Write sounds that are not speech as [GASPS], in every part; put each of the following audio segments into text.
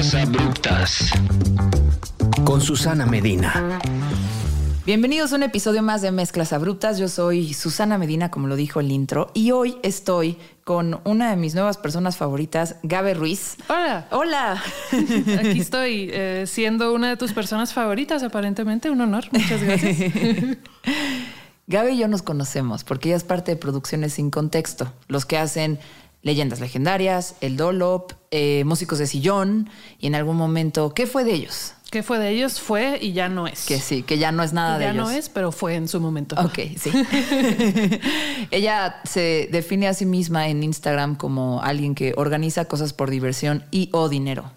Abruptas. Con Susana Medina. Bienvenidos a un episodio más de Mezclas Abruptas. Yo soy Susana Medina, como lo dijo el intro, y hoy estoy con una de mis nuevas personas favoritas, Gabe Ruiz. Hola. Hola. [LAUGHS] Aquí estoy eh, siendo una de tus personas favoritas, aparentemente. Un honor. Muchas gracias. [LAUGHS] Gabe y yo nos conocemos porque ella es parte de Producciones Sin Contexto, los que hacen Leyendas Legendarias, El Dolop, eh, Músicos de Sillón, y en algún momento, ¿qué fue de ellos? ¿Qué fue de ellos? Fue y ya no es. Que sí, que ya no es nada de ya ellos. no es, pero fue en su momento. Ok, sí. [LAUGHS] Ella se define a sí misma en Instagram como alguien que organiza cosas por diversión y o dinero.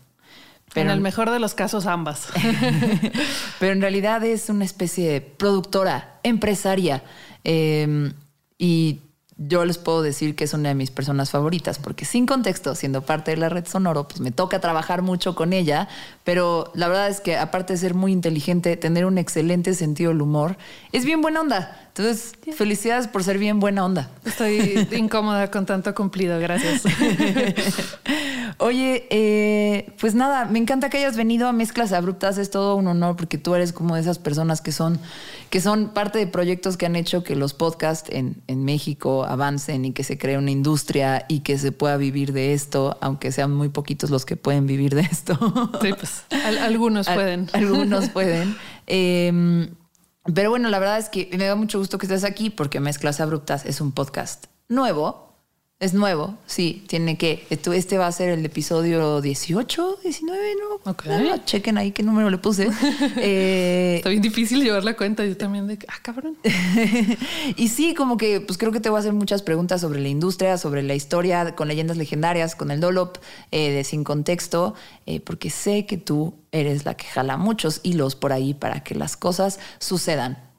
en el mejor de los casos, ambas. [LAUGHS] pero en realidad es una especie de productora, empresaria. eh, y yo les puedo decir que es una de mis personas favoritas, porque sin contexto, siendo parte de la red Sonoro, pues me toca trabajar mucho con ella, pero la verdad es que aparte de ser muy inteligente, tener un excelente sentido del humor, es bien buena onda. Entonces, felicidades por ser bien buena onda. Estoy [LAUGHS] incómoda con tanto cumplido, gracias. [LAUGHS] Oye, eh, pues nada, me encanta que hayas venido a Mezclas Abruptas, es todo un honor porque tú eres como de esas personas que son, que son parte de proyectos que han hecho que los podcasts en, en México avancen y que se cree una industria y que se pueda vivir de esto, aunque sean muy poquitos los que pueden vivir de esto. Sí, pues al- algunos [LAUGHS] Al- pueden. algunos pueden. Eh, pero bueno, la verdad es que me da mucho gusto que estés aquí porque Mezclas Abruptas es un podcast nuevo. Es nuevo, sí, tiene que. Este va a ser el episodio 18, 19, ¿no? Ok. No, chequen ahí qué número le puse. [LAUGHS] Eh, Está bien difícil llevar la cuenta. Yo también de, que, ah, cabrón. [LAUGHS] y sí, como que pues creo que te voy a hacer muchas preguntas sobre la industria, sobre la historia con leyendas legendarias, con el Dolop eh, de Sin Contexto, eh, porque sé que tú eres la que jala muchos hilos por ahí para que las cosas sucedan.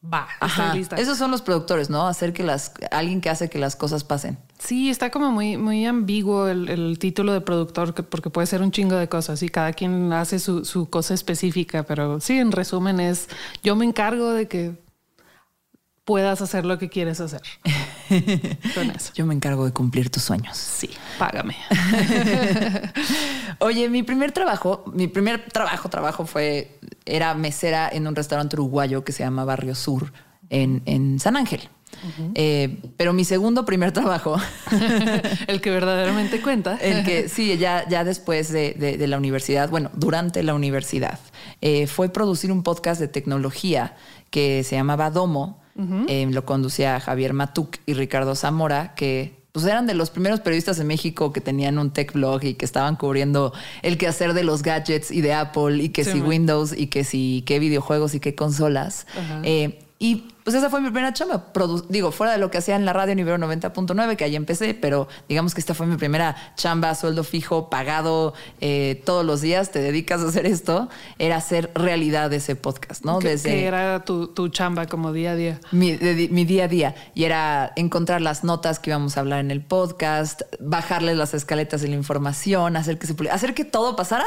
Va, Ajá. lista. Esos son los productores, ¿no? Hacer que las, alguien que hace que las cosas pasen. Sí, está como muy, muy ambiguo el, el título de productor, que- porque puede ser un chingo de cosas y cada quien hace su, su cosa específica, pero sí, en resumen es, yo me encargo de que puedas hacer lo que quieres hacer. [LAUGHS] Con eso. Yo me encargo de cumplir tus sueños. Sí, págame. [LAUGHS] Oye, mi primer trabajo, mi primer trabajo, trabajo fue, era mesera en un restaurante uruguayo que se llama Barrio Sur en, en San Ángel. Eh, pero mi segundo primer trabajo, [LAUGHS] el que verdaderamente cuenta. el que sí, ya, ya después de, de- de la universidad, bueno, durante la universidad, eh, fue producir un podcast de tecnología que se llamaba Domo. Eh, lo conducía Javier Matuk y Ricardo Zamora, que pues eran de los primeros periodistas en México que tenían un tech blog y que estaban cubriendo el quehacer de los gadgets y de Apple y que Sí, si man. Windows y que si qué videojuegos y qué consolas. Eh, y pues esa fue mi primera chamba. Produ- digo, fuera de lo que hacía en la radio Nivel 90.9, que ahí empecé, pero digamos que esta fue mi primera chamba, sueldo fijo, pagado eh, todos los días, te dedicas a hacer esto, era hacer realidad ese podcast, ¿no? que, que era tu, tu chamba como día a día. mi, de- mi día a día. Y era encontrar las notas que íbamos a hablar en el podcast, bajarles las escaletas de la información, hacer que se hacer que todo pasara.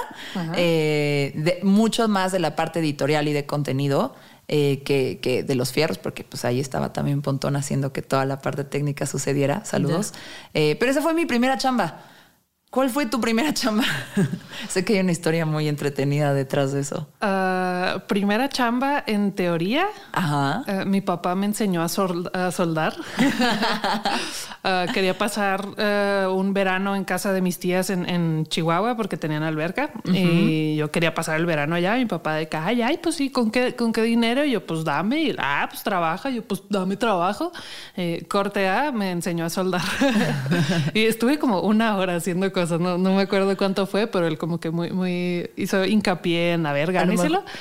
Eh, de, mucho más de la parte editorial y de contenido. Eh, que, que de los fierros, porque pues ahí estaba también Pontón haciendo que toda la parte técnica sucediera. Saludos. Eh, pero esa fue mi primera chamba. ¿Cuál fue tu primera chamba? [LAUGHS] sé que hay una historia muy entretenida detrás de eso. Ah, primera chamba, en teoría, Ajá. Eh, mi papá me enseñó a, sol- a soldar. [LAUGHS] Ah, quería pasar un verano en casa de mis tías en, en Chihuahua porque tenían alberca y yo quería pasar el verano allá. Mi papá de que, ay, ay, pues sí, ¿con qué, con qué dinero? Y yo, pues dame. Y, ah, pues trabaja. Y yo, pues dame trabajo. Eh, corte A me enseñó a soldar. [LAUGHS] y estuve como una hora haciendo cosas. No, no me acuerdo cuánto fue, pero él como que muy, muy hizo hincapié en, a ver,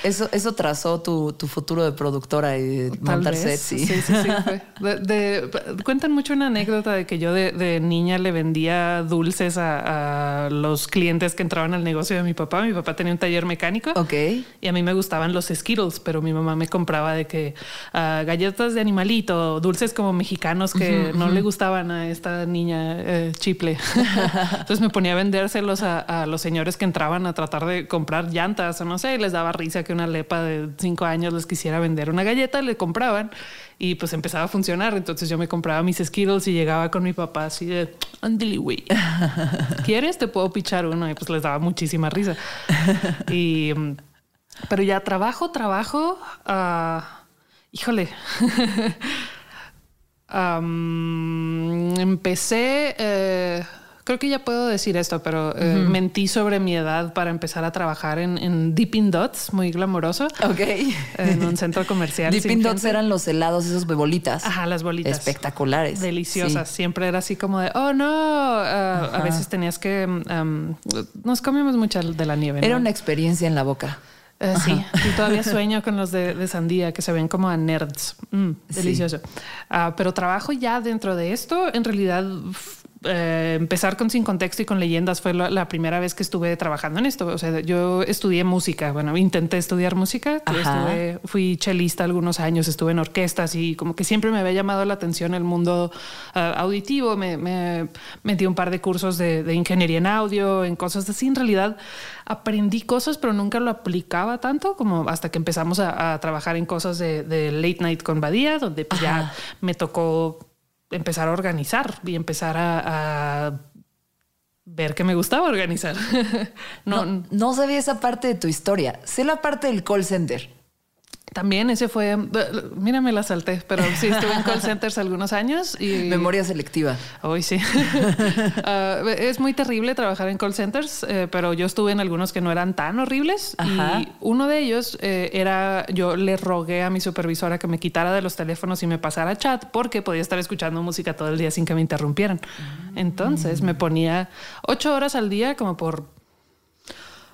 Eso, eso trazó tu, tu futuro de productora y de Tal montar vez. Sí. sí, sí, sí, fue. [LAUGHS] De- de- cuentan mucho una anécdota de que yo de, de niña le vendía dulces a, a los clientes que entraban al negocio de mi papá. Mi papá tenía un taller mecánico. Ok. Y a mí me gustaban los Skittles, pero mi mamá me compraba de que ah, galletas de animalito, dulces como mexicanos que no le gustaban a esta niña eh, chiple. [LAUGHS] Entonces me ponía a vendérselos a, a, los señores que entraban a tratar de comprar llantas o no sé, y les daba risa que una lepa de cinco años les quisiera vender una galleta, le compraban y pues empezaba a funcionar. Entonces yo me compraba mis Skittles y llegaba con mi papá así de, Andy, güey, ¿quieres? Te puedo pichar uno y pues les daba muchísima risa. Y, pero ya trabajo, trabajo, uh, híjole. [LAUGHS] um, empecé... Eh, creo que ya puedo decir esto, pero eh, uh -huh. mentí sobre mi edad para empezar a trabajar en, en Dipping Dots, muy glamoroso. Ok. En un centro comercial. Dipping Dots eran los helados, esos de bolitas. Ajá, las bolitas. Espectaculares. Deliciosas. Sí. Siempre era así como de, oh no. Uh, a veces tenías que. Um, nos comíamos mucha de la nieve. Era ¿no? una experiencia en la boca. Uh, sí, y todavía [LAUGHS] sueño con los de, de, sandía que se ven como a nerds. Mm, delicioso. Sí. Uh, pero trabajo ya dentro de esto. En realidad, eh, empezar con Sin Contexto y con Leyendas fue la, la, primera vez que estuve trabajando en esto. O sea, yo estudié música. Bueno, intenté estudiar música. Estuve, fui chelista algunos años, estuve en orquestas y como que siempre me había llamado la atención el mundo uh, auditivo. Me, me, metí un par de cursos de, de, ingeniería en audio, en cosas así. En realidad aprendí cosas, pero nunca lo aplicaba tanto como hasta que empezamos a, a trabajar en cosas de, de, late night con Badía, donde pues ya me tocó empezar a organizar y empezar a, ver que me gustaba organizar. [LAUGHS] no, no, sabía esa parte de tu historia. Sé la parte del call center. También ese fue, mira, me la salté, pero sí estuve en call centers algunos años y memoria selectiva. Hoy sí. uh, [LAUGHS] es muy terrible trabajar en call centers, eh, pero yo estuve en algunos que no eran tan horribles Ajá. y uno de ellos eh, era yo le rogué a mi supervisora que me quitara de los teléfonos y me pasara chat porque podía estar escuchando música todo el día sin que me interrumpieran. Entonces mm. me ponía ocho horas al día como por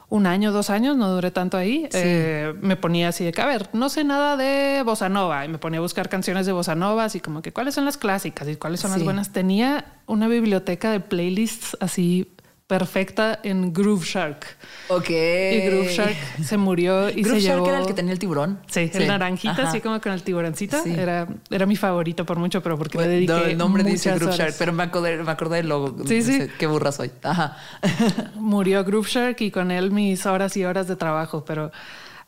un año, dos años, no duré tanto ahí, sí. eh, me ponía así de que, a ver, no sé nada de bossa nova y me ponía a buscar canciones de bossa nova, así como que cuáles son las clásicas y cuáles son sí. las buenas. Tenía una biblioteca de playlists así perfecta en Groove Shark. Ok. Y Groove Shark se murió y Groove se Shark llevó... era el que tenía el tiburón. Sí, sí. el naranjita, Ajá. así como con el tiburoncito. Sí. Era, era mi favorito por mucho, pero porque bueno, le dediqué no, El nombre dice Groove horas. Shark, pero me acordé, me acordé del logo. Sí, sí. Qué burra soy. Ajá. [LAUGHS] Murió Groove Shark y con él mis horas y horas de trabajo, pero...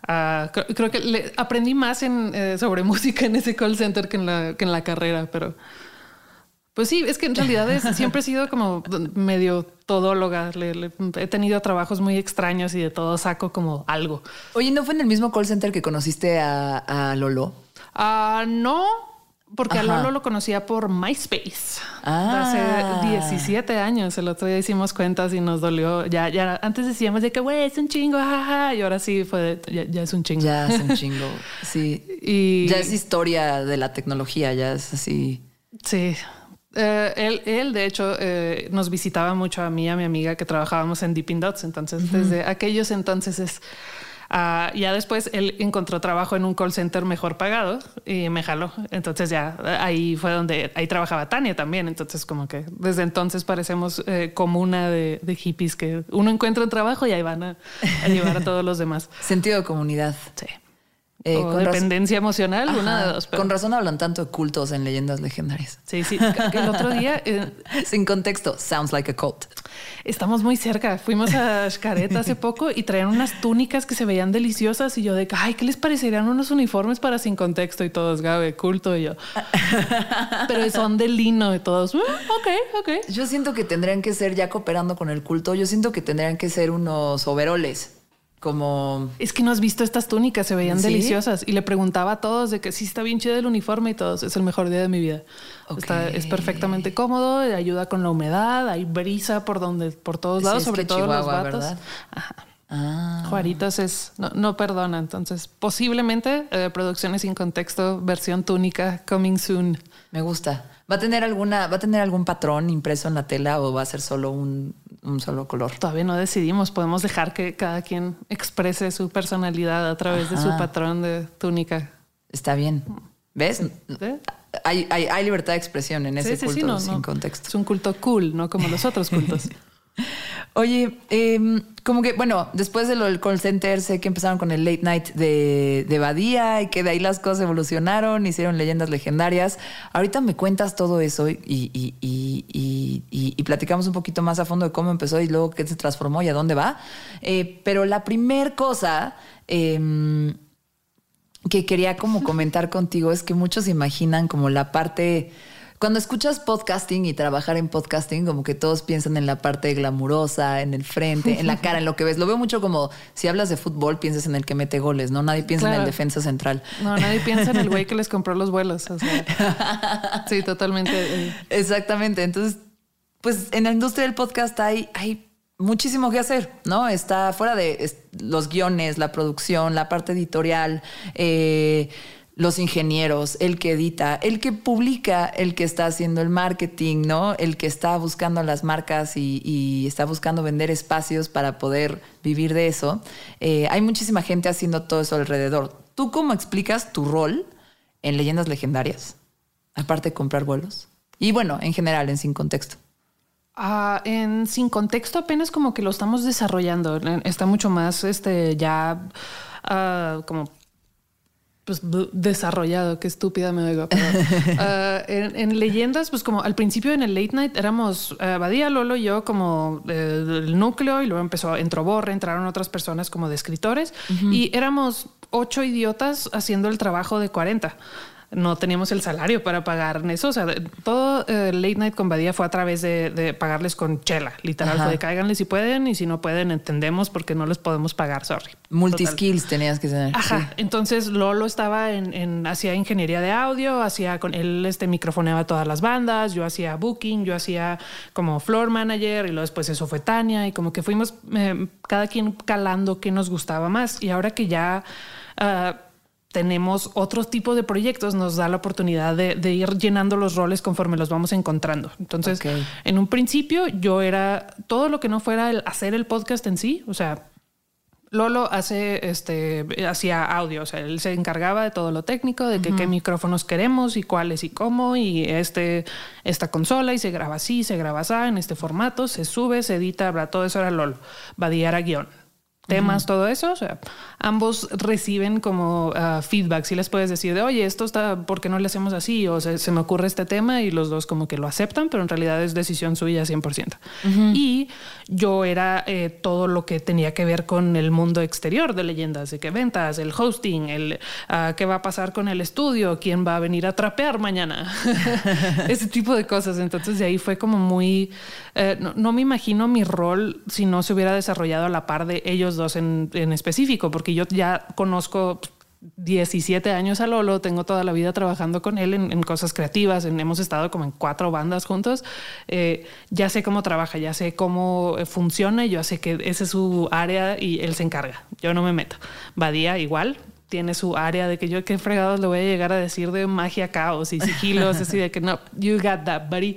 Uh, creo, creo, que le, aprendí más en, eh, sobre [LAUGHS] música en ese call center que en la, que en la carrera, pero... Pues sí, es que en realidad es, [LAUGHS] siempre he sido como medio todóloga. Le, le, he tenido trabajos muy extraños y de todo saco como algo. Oye, ¿no fue en el mismo call center que conociste a, a Lolo? Uh, no, porque Ajá. a Lolo lo conocía por MySpace. Ah. Hace 17 años. El otro día hicimos cuentas y nos dolió. Ya, ya antes decíamos de que, güey, es un chingo, jaja. Y ahora sí fue, ya, ya, es un chingo. Ya es un [LAUGHS] chingo. Sí. y ya es historia de la tecnología. Ya es así. Sí. Uh, él, él, de hecho, uh, nos visitaba mucho a mí y a mi amiga que trabajábamos en Deepin Dots. Entonces, uh -huh. desde aquellos entonces es. Uh, ya después él encontró trabajo en un call center mejor pagado y me jaló. Entonces ya ahí fue donde ahí trabajaba Tania también. Entonces como que desde entonces parecemos eh, comuna de, de, hippies que uno encuentra un trabajo y ahí van a, a llevar a todos los demás. [LAUGHS] Sentido de comunidad. Sí. Eh, o con dependencia emocional, Ajá, una de dos. Pero... Con razón hablan tanto de cultos en leyendas legendarias. Sí, sí. El otro día. Eh, [LAUGHS] Sin contexto, sounds like a cult. Estamos muy cerca. Fuimos a [LAUGHS] Xcaret hace poco y traían unas túnicas que se veían deliciosas. Y yo de ay, ¿qué les parecerían unos uniformes para sin contexto? Y todos, Gabe, culto. Y yo, [LAUGHS] pero son de lino y todos, mm, ok, ok. Yo siento que tendrían que ser, ya cooperando con el culto, yo siento que tendrían que ser unos overoles como es que no has visto estas túnicas se veían ¿Sí? deliciosas y le preguntaba a todos de que sí está bien chido el uniforme y todos es el mejor día de mi vida okay. está, es perfectamente cómodo ayuda con la humedad hay brisa por donde por todos lados sí, sobre todo Chihuahua, los vatos ¿verdad? Ajá. Ah. Juaritas es no, no, perdona entonces posiblemente eh, producciones sin contexto versión túnica coming soon me gusta va a tener alguna va a tener algún patrón impreso en la tela o va a ser solo un un solo color. Todavía no decidimos. Podemos dejar que cada quien exprese su personalidad a través Ajá. de su patrón de túnica. Está bien. ¿Ves? ¿Sí? Hay, hay, hay, libertad de expresión en ese sí, culto sí, no, sin no. contexto. Es un culto cool, no como los otros cultos. [LAUGHS] Oye, em, como que, bueno, después de lo del call center, sé que empezaron con el late night de, de Badía y que de ahí las cosas evolucionaron, hicieron leyendas legendarias. Ahorita me cuentas todo eso y, platicamos un poquito más a fondo de cómo empezó y luego qué se transformó y a dónde va. Eh, pero la primer cosa eh, que quería como comentar contigo es que muchos imaginan como la parte cuando escuchas podcasting y trabajar en podcasting, como que todos piensan en la parte glamurosa, en el frente, en la [LAUGHS] cara, en lo que ves. Lo veo mucho como si hablas de fútbol, piensas en el que mete goles, ¿no? Nadie piensa en el defensa central. No, nadie piensa en el güey que les compró los vuelos. O sea, [LAUGHS] sí, totalmente. Exactamente. Entonces, pues en la industria del podcast hay, hay muchísimo que hacer, ¿no? Está fuera de los guiones, la producción, la parte editorial, eh, los ingenieros, el que edita, el que publica, el que está haciendo el marketing, ¿no? El que está buscando las marcas y, está buscando vender espacios para poder vivir de eso. Eh, hay muchísima gente haciendo todo eso alrededor. ¿Tú cómo explicas tu rol en leyendas legendarias? Aparte de comprar vuelos. Y bueno, en general, en Sin Contexto. Ah, en Sin Contexto apenas como que lo estamos desarrollando. Está mucho más este ya uh, como pues desarrollado, qué estúpida me oigo. [LAUGHS] Ah, en, leyendas, pues como al principio en el late night éramos uh, Badía, Lolo y yo como eh, el núcleo y luego empezó, entró Borre, entraron otras personas como de escritores y éramos ocho idiotas haciendo el trabajo de 40 no teníamos el salario para pagar eso. O sea, todo eh, Late Night con Badía fue a través de, pagarles con chela. Literal, fue de cáiganle si pueden y si no pueden, entendemos porque no les podemos pagar. Sorry. Multiskills tenías que tener. Ajá. Entonces Lolo estaba en, en, hacía ingeniería de audio, hacía con él este microfoneaba todas las bandas, yo hacía booking, yo hacía como floor manager y luego después eso fue Tania y como que fuimos eh, cada quien calando qué nos gustaba más. Y ahora que ya uh, tenemos otro tipo de proyectos, nos da la oportunidad de, ir llenando los roles conforme los vamos encontrando. Entonces, en un principio yo era todo lo que no fuera el hacer el podcast en sí, o sea, Lolo hace este hacía audio, o sea, él se encargaba de todo lo técnico, de que, qué micrófonos queremos y cuáles y cómo y este esta consola y se graba así, se graba así en este formato, se sube, se edita, todo eso era Lolo. Badía era guion temas, todo eso. O sea, ambos reciben como ah, feedback. Si les puedes decir de, oye, esto está, ¿por qué no le hacemos así? O sea, se me ocurre este tema y los dos como que lo aceptan, pero en realidad es decisión suya 100%. Y yo era eh, todo lo que tenía que ver con el mundo exterior de leyendas, de que ventas, el hosting, el uh, qué va a pasar con el estudio, quién va a venir a trapear mañana, [LAUGHS] ese tipo de cosas. Entonces de ahí fue como muy, eh, no, no, me imagino mi rol si no se hubiera desarrollado a la par de ellos dos en, en específico, porque yo ya conozco 17 años a Lolo, tengo toda la vida trabajando con él en, cosas creativas, hemos estado como en cuatro bandas juntos, eh, ya sé cómo trabaja, ya sé cómo eh, funciona, yo sé que ese es su área y él se encarga, yo no me meto. Badía igual, tiene su área de que yo qué fregados le voy a llegar a decir de magia, caos y sigilos, así de que no, you got that, buddy.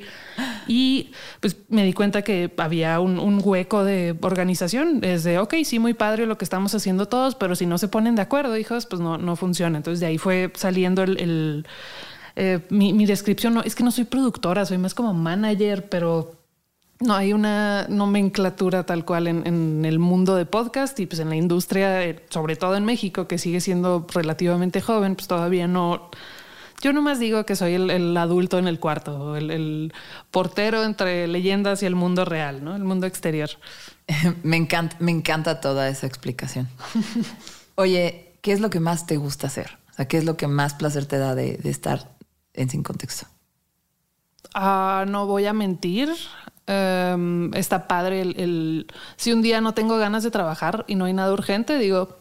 Y pues me di cuenta que había un, hueco de organización, es de, ok, sí, muy padre lo que estamos haciendo todos, pero si no se ponen de acuerdo, hijos, pues no, no funciona. Entonces de ahí fue saliendo el... Eh, mi, mi descripción, no, es que no soy productora, soy más como manager, pero no hay una nomenclatura tal cual en, el mundo de podcast y pues en la industria, eh, sobre todo en México, que sigue siendo relativamente joven, pues todavía no. Yo nomás digo que soy el, adulto en el cuarto, el, portero entre leyendas y el mundo real, ¿no? El mundo exterior. [LAUGHS] me encanta, me encanta toda esa explicación. Oye, ¿qué es lo que más te gusta hacer? O sea, ¿qué es lo que más placer te da de, estar en Sin Contexto? Ah, no voy a mentir. Em, está padre el, Si un día no tengo ganas de trabajar y no hay nada urgente, digo,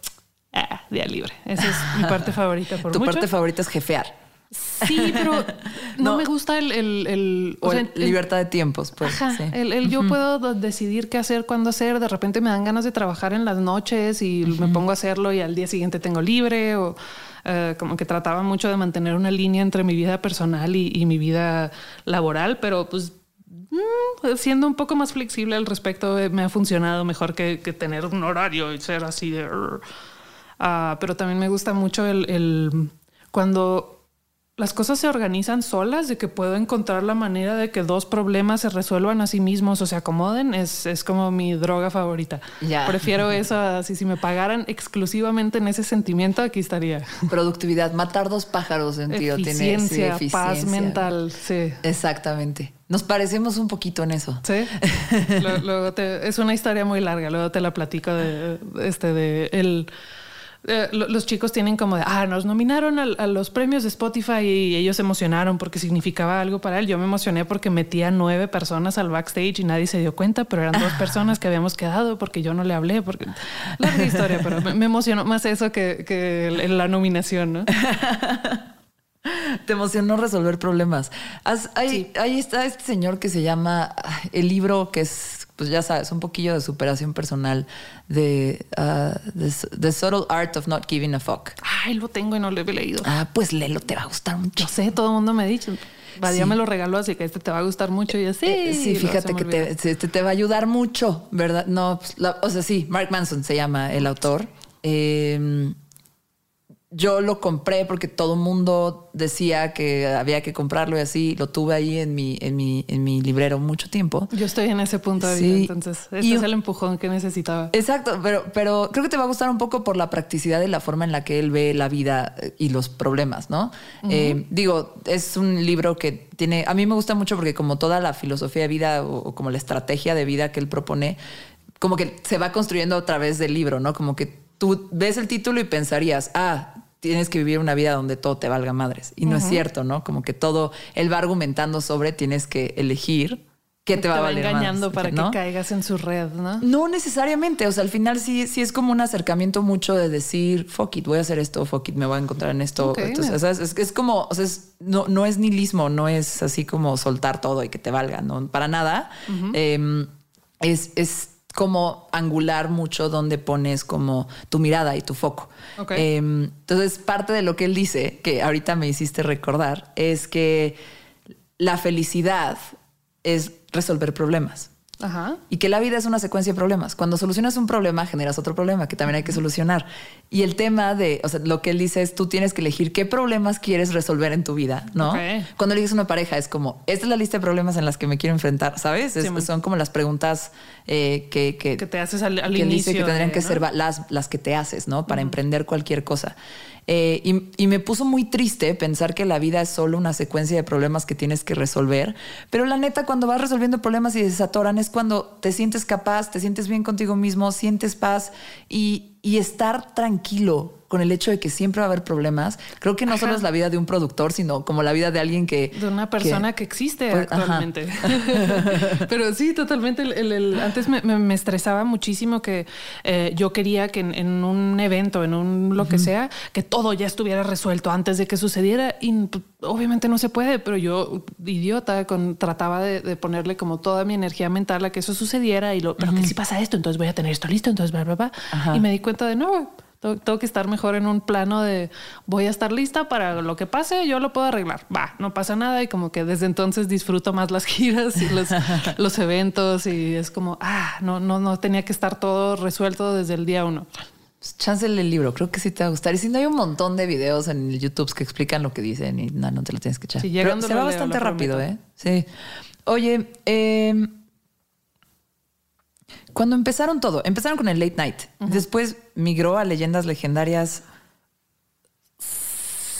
ah, día libre. Esa es mi parte favorita. Por [LAUGHS] tu parte favorita es jefear. Sí, pero [LAUGHS] no, me gusta el... el, libertad de tiempos, pues. el, yo puedo decidir qué hacer, cuándo hacer. De repente me dan ganas de trabajar en las noches y me pongo a hacerlo y al día siguiente tengo libre o... Eh, como que trataba mucho de mantener una línea entre mi vida personal y, y mi vida laboral, pero pues Mm, siendo un poco más flexible al respecto, eh, me ha funcionado mejor que, tener un horario y ser así de... Ah, pero también me gusta mucho el, cuando las cosas se organizan solas, de que puedo encontrar la manera de que dos problemas se resuelvan a sí mismos o se acomoden, es, es como mi droga favorita. Ya. Prefiero [LAUGHS] eso, así si me pagaran exclusivamente en ese sentimiento, aquí estaría. Productividad, matar dos pájaros en tío. Eficiencia, sí, paz mental, sí. Exactamente. Nos parecemos un poquito en eso. Sí. [LAUGHS] luego, te, es una historia muy larga, luego te la platico de este de el eh, los chicos tienen como de, ah, nos nominaron a, los premios de Spotify y ellos se emocionaron porque significaba algo para él. Yo me emocioné porque metía nueve personas al backstage y nadie se dio cuenta, pero eran dos personas que habíamos quedado porque yo no le hablé. Porque la historia, pero me, emocionó más eso que, que la nominación, ¿no? [LAUGHS] [LAUGHS] Te emocionó resolver problemas. ahí, ahí está este señor que se llama el libro que es pues ya sabes, un poquillo de superación personal de uh, the, Subtle Art of Not Giving a Fuck. Ay, lo tengo y no lo he leído. Ah, pues léelo, te va a gustar mucho. Yo sé, todo el mundo me ha dicho. Badia me lo regaló, así que este te va a gustar mucho y así. Eh, sí, fíjate que te, te, va a ayudar mucho, ¿verdad? No, pues, o sea, sí, Mark Manson se llama el autor. Eh, yo lo compré porque todo el mundo decía que había que comprarlo y así lo tuve ahí en mi, en mi, en mi librero mucho tiempo. Yo estoy en ese punto de vida, entonces este es el empujón que necesitaba. Exacto, pero, pero creo que te va a gustar un poco por la practicidad y la forma en la que él ve la vida y los problemas, ¿no? Eh, digo, es un libro que tiene, a mí me gusta mucho porque como toda la filosofía de vida o como la estrategia de vida que él propone, como que se va construyendo a través del libro, ¿no? Como que tú ves el título y pensarías, ah, tienes que vivir una vida donde todo te valga madres. Y no es cierto, ¿no? Como que todo, él va argumentando sobre tienes que elegir qué te, va a valer engañando para que caigas en su red, ¿no? No necesariamente. O sea, al final sí, sí es como un acercamiento mucho de decir, fuck it, voy a hacer esto, fuck it, me voy a encontrar en esto. Entonces, es, es, como, o sea, no, no es nihilismo, no es así como soltar todo y que te valga, no, para nada. Em, es, es como angular mucho donde pones como tu mirada y tu foco. Em, entonces, parte de lo que él dice, que ahorita me hiciste recordar, es que la felicidad es resolver problemas. Y que la vida es una secuencia de problemas. Cuando solucionas un problema, generas otro problema que también hay que solucionar. Y el tema de, o sea, lo que él dice es, tú tienes que elegir qué problemas quieres resolver en tu vida, ¿no? Cuando eliges una pareja, es como, esta es la lista de problemas en las que me quiero enfrentar, ¿sabes? son como las preguntas eh, que, que, te haces al, inicio. que tendrían que ser las, las que te haces, ¿no? Para emprender cualquier cosa. Eh, y, me puso muy triste pensar que la vida es solo una secuencia de problemas que tienes que resolver. Pero la neta, cuando vas resolviendo problemas y desatoran, es cuando te sientes capaz, te sientes bien contigo mismo, sientes paz y, y estar tranquilo con el hecho de que siempre va a haber problemas, creo que no solo es la vida de un productor, sino como la vida de alguien que... De una persona que, existe pues, actualmente. [LAUGHS] Pero sí, totalmente. El, antes me, estresaba muchísimo que eh, yo quería que en, un evento, en un lo que sea, que todo ya estuviera resuelto antes de que sucediera. Y obviamente no se puede, pero yo, idiota, con, trataba de, ponerle como toda mi energía mental a que eso sucediera y lo, pero que si pasa esto, entonces voy a tener esto listo, entonces bla, bla, bla. Y me di cuenta de no tengo que estar mejor en un plano de voy a estar lista para lo que pase, yo lo puedo arreglar. Va, no pasa nada y como que desde entonces disfruto más las [LAUGHS] giras y los, [LAUGHS] los eventos y es como, ah, no, no, no tenía que estar todo resuelto desde el día uno. Pues chance el libro, creo que sí te va a gustar. Y si no hay un montón de videos en YouTube que explican lo que dicen y no, no te lo tienes que echar. Pero se va bastante rápido, ¿eh? Sí. Oye, eh, cuando empezaron todo, empezaron con el late night, después migró a leyendas legendarias.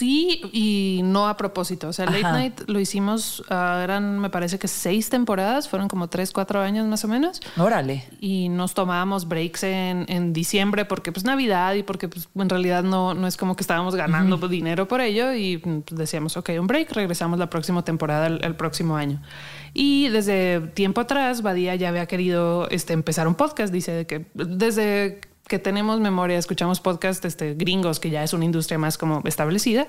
Sí y no a propósito. O sea, Late Night lo hicimos, ah, eran me parece que seis temporadas, fueron como tres, cuatro años más o menos. Órale. Y nos tomábamos breaks en, en diciembre porque pues Navidad y porque pues en realidad no, no es como que estábamos ganando dinero por ello y pues, decíamos, ok, un break, regresamos la próxima temporada el próximo año. Y desde tiempo atrás, Badía ya había querido este, empezar un podcast. Dice que desde que tenemos memoria, escuchamos podcast este, gringos, que ya es una industria más como establecida.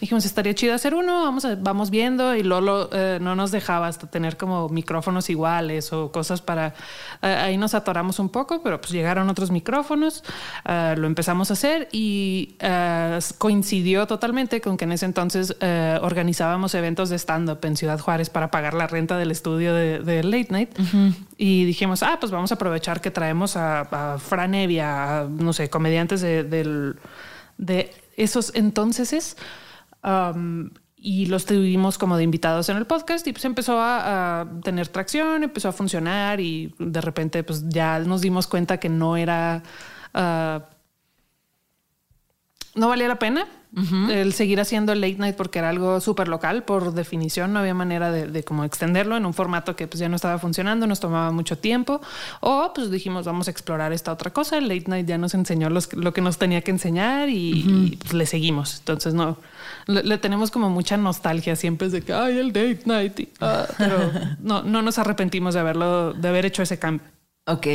Dijimos, estaría chido hacer uno, vamos, vamos viendo y Lolo eh, no nos dejaba hasta tener como micrófonos iguales o cosas para... Eh, ahí nos atoramos un poco, pero pues llegaron otros micrófonos, eh, lo empezamos a hacer y coincidió totalmente con que en ese entonces organizábamos eventos de stand-up en Ciudad Juárez para pagar la renta del estudio de, Late Night. Y dijimos, ah, pues vamos a aprovechar que traemos a, a Fran Evia, no sé, comediantes de, esos entonces. Um, y los tuvimos como de invitados en el podcast y pues empezó a, a, tener tracción, empezó a funcionar y de repente pues ya nos dimos cuenta que no era, uh, no valía la pena uh -huh. el seguir haciendo el late night porque era algo súper local por definición, no había manera de, de, como extenderlo en un formato que pues ya no estaba funcionando, nos tomaba mucho tiempo o pues dijimos vamos a explorar esta otra cosa, el late night ya nos enseñó los, lo que nos tenía que enseñar y, uh -huh. y pues, le seguimos, entonces no le, le, tenemos como mucha nostalgia siempre de que ay el date night, y, uh, pero [LAUGHS] no, no nos arrepentimos de haberlo, de haber hecho ese cambio. Ok.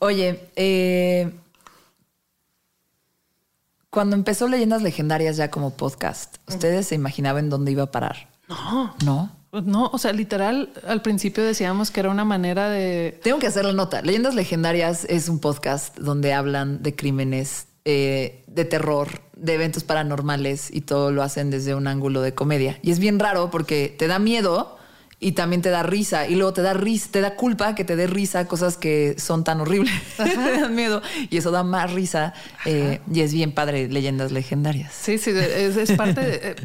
Oye, eh, cuando empezó Leyendas Legendarias ya como podcast, ¿ustedes se imaginaban dónde iba a parar? No. ¿No? No, o sea, literal, al principio decíamos que era una manera de... Tengo que hacer la nota. Leyendas Legendarias es un podcast donde hablan de crímenes, eh, de terror, de eventos paranormales y todo lo hacen desde un ángulo de comedia. Y es bien raro porque te da miedo y también te da risa y luego te da risa, te da culpa que te dé risa cosas que son tan horribles, [LAUGHS] te dan miedo y eso da más risa eh, y es bien padre leyendas legendarias. Sí, sí, es, es parte de, eh,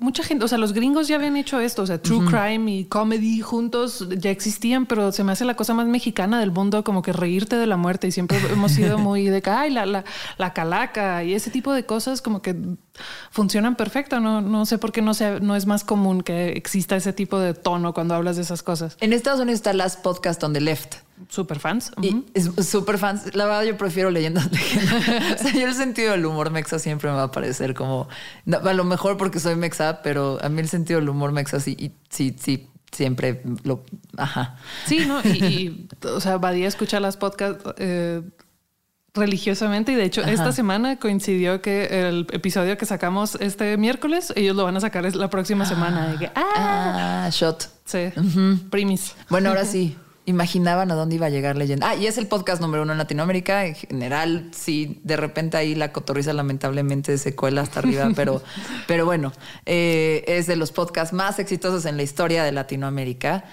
mucha gente, o sea, los gringos ya habían hecho esto, o sea, true uh -huh. crime y comedy juntos ya existían, pero se me hace la cosa más mexicana del mundo, como que reírte de la muerte y siempre hemos sido [LAUGHS] muy de que, ay, la, la, la calaca y ese tipo de cosas como que funcionan perfecto. No, no sé por qué no, sea, no es más común que exista ese tipo de tono cuando hablas de esas cosas. En Estados Unidos está Last Podcast on the Left. Super fans. Uh -huh. Y super fans. La verdad, yo prefiero leyendas [LAUGHS] legendarias. o sea, yo el sentido del humor mexa siempre me va a parecer como a lo mejor porque soy mexa, pero a mí el sentido del humor mexa sí, y, sí, sí, siempre lo. Ajá. Sí, no. Y, y o sea, Badía escucha las podcasts. Eh, religiosamente y de hecho Ajá. esta semana coincidió que el episodio que sacamos este miércoles ellos lo van a sacar la próxima semana. Que, ah, ah, shot. Sí, uh -huh. primis. Bueno, ahora sí. Imaginaban a dónde iba a llegar leyenda. Ah, y es el podcast número uno en Latinoamérica. En general, sí, de repente ahí la cotorriza lamentablemente se cuela hasta arriba, [LAUGHS] pero, pero bueno, eh, es de los podcasts más exitosos en la historia de Latinoamérica.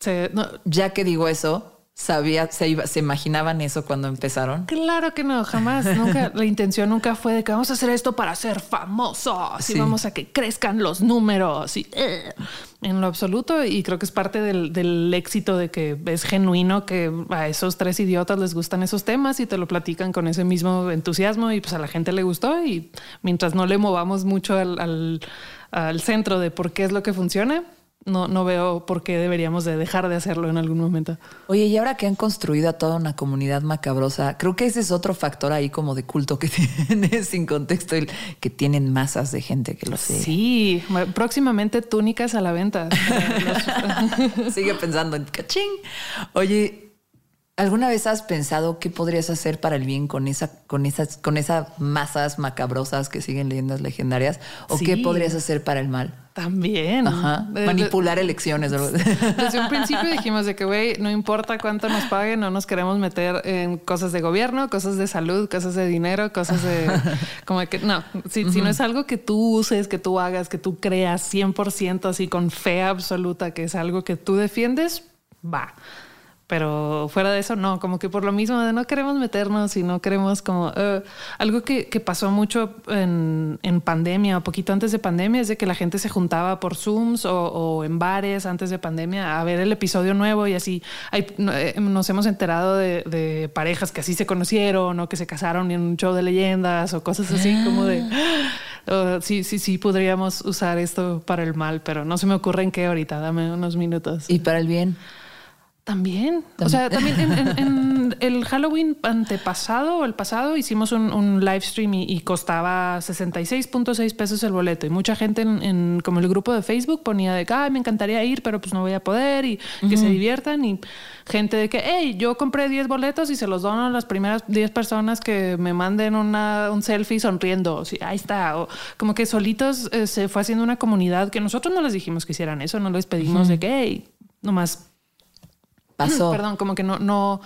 Sí, no. Ya que digo eso, sabía, se, iba, se imaginaban eso cuando empezaron. Claro que no, jamás. nunca, [LAUGHS] la intención nunca fue de que vamos a hacer esto para ser famosos sí. y vamos a que crezcan los números y uh, en lo absoluto. Y creo que es parte del, del, éxito de que es genuino que a esos tres idiotas les gustan esos temas y te lo platican con ese mismo entusiasmo y pues a la gente le gustó. Y mientras no le movamos mucho al, al, al centro de por qué es lo que funciona, no, no veo por qué deberíamos de dejar de hacerlo en algún momento. Oye, y ahora que han construido a toda una comunidad macabrosa, creo que ese es otro factor ahí como de culto que [LAUGHS] tiene sin contexto, el que tienen masas de gente que lo sigue. Sí, próximamente túnicas a la venta. [LAUGHS] Sigue pensando en cachín. Oye, ¿Alguna vez has pensado qué podrías hacer para el bien con esa, con esas, con esas masas macabrosas que siguen leyendas legendarias? ¿O sí. qué podrías hacer para el mal? También. Ajá. Manipular de, elecciones. [LAUGHS] Desde un principio dijimos de que, güey, no importa cuánto nos paguen, no nos queremos meter en cosas de gobierno, cosas de salud, cosas de dinero, cosas de... [LAUGHS] como que, no, si, uh -huh. si no es algo que tú uses, que tú hagas, que tú creas 100% así con fe absoluta, que es algo que tú defiendes, va pero fuera de eso no, como que por lo mismo de no queremos meternos y no queremos como uh, algo que, que, pasó mucho en, en, pandemia o poquito antes de pandemia es de que la gente se juntaba por Zooms o, o en bares antes de pandemia a ver el episodio nuevo y así hay, eh, nos hemos enterado de, de, parejas que así se conocieron o que se casaron en un show de leyendas o cosas así ah. como de uh, sí, sí, sí podríamos usar esto para el mal, pero no se me ocurre en qué ahorita, dame unos minutos. Y para el bien. También. también. O sea, también en, en, en, el Halloween antepasado o el pasado hicimos un, un live stream y, y costaba 66.6 pesos el boleto. Y mucha gente en, como el grupo de Facebook ponía de que Ay, me encantaría ir, pero pues no voy a poder y que uh -huh. se diviertan. Y gente de que, hey, yo compré 10 boletos y se los dono a las primeras 10 personas que me manden una, un selfie sonriendo. Sí, ahí está. O como que solitos eh, se fue haciendo una comunidad que nosotros no les dijimos que hicieran eso, no les pedimos uh -huh. de que, hey, nomás [CLEARS THROAT] Perdón, como que no, no,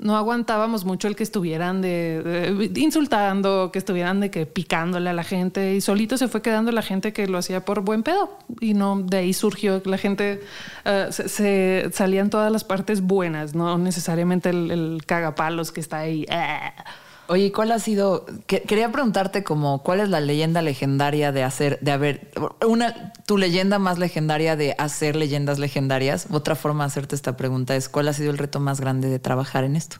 no aguantábamos mucho el que estuvieran de, insultando, que estuvieran de que picándole a la gente y solito se fue quedando la gente que lo hacía por buen pedo y no de ahí surgió la gente uh, se, salían todas las partes buenas, no necesariamente el, cagapalos que está ahí. Uh. Oye, ¿cuál ha sido? quería preguntarte como cuál es la leyenda legendaria de hacer, de haber una tu leyenda más legendaria de hacer leyendas legendarias. Otra forma de hacerte esta pregunta es cuál ha sido el reto más grande de trabajar en esto.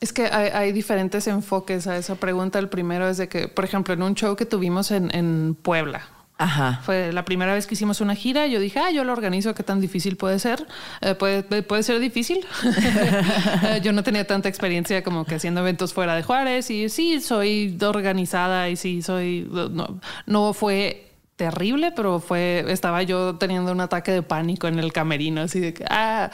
Es que hay, diferentes enfoques a esa pregunta. El primero es de que, por ejemplo, en un show que tuvimos en, en Puebla, Ajá. Fue la primera vez que hicimos una gira. Yo dije, ah, yo lo organizo, ¿qué tan difícil puede ser? Eh, puede, puede ser difícil. [LAUGHS] Eh, yo no tenía tanta experiencia como que haciendo eventos fuera de Juárez y sí, soy organizada y sí, soy. No, no fue terrible, pero fue, estaba yo teniendo un ataque de pánico en el camerino, así de que, ah,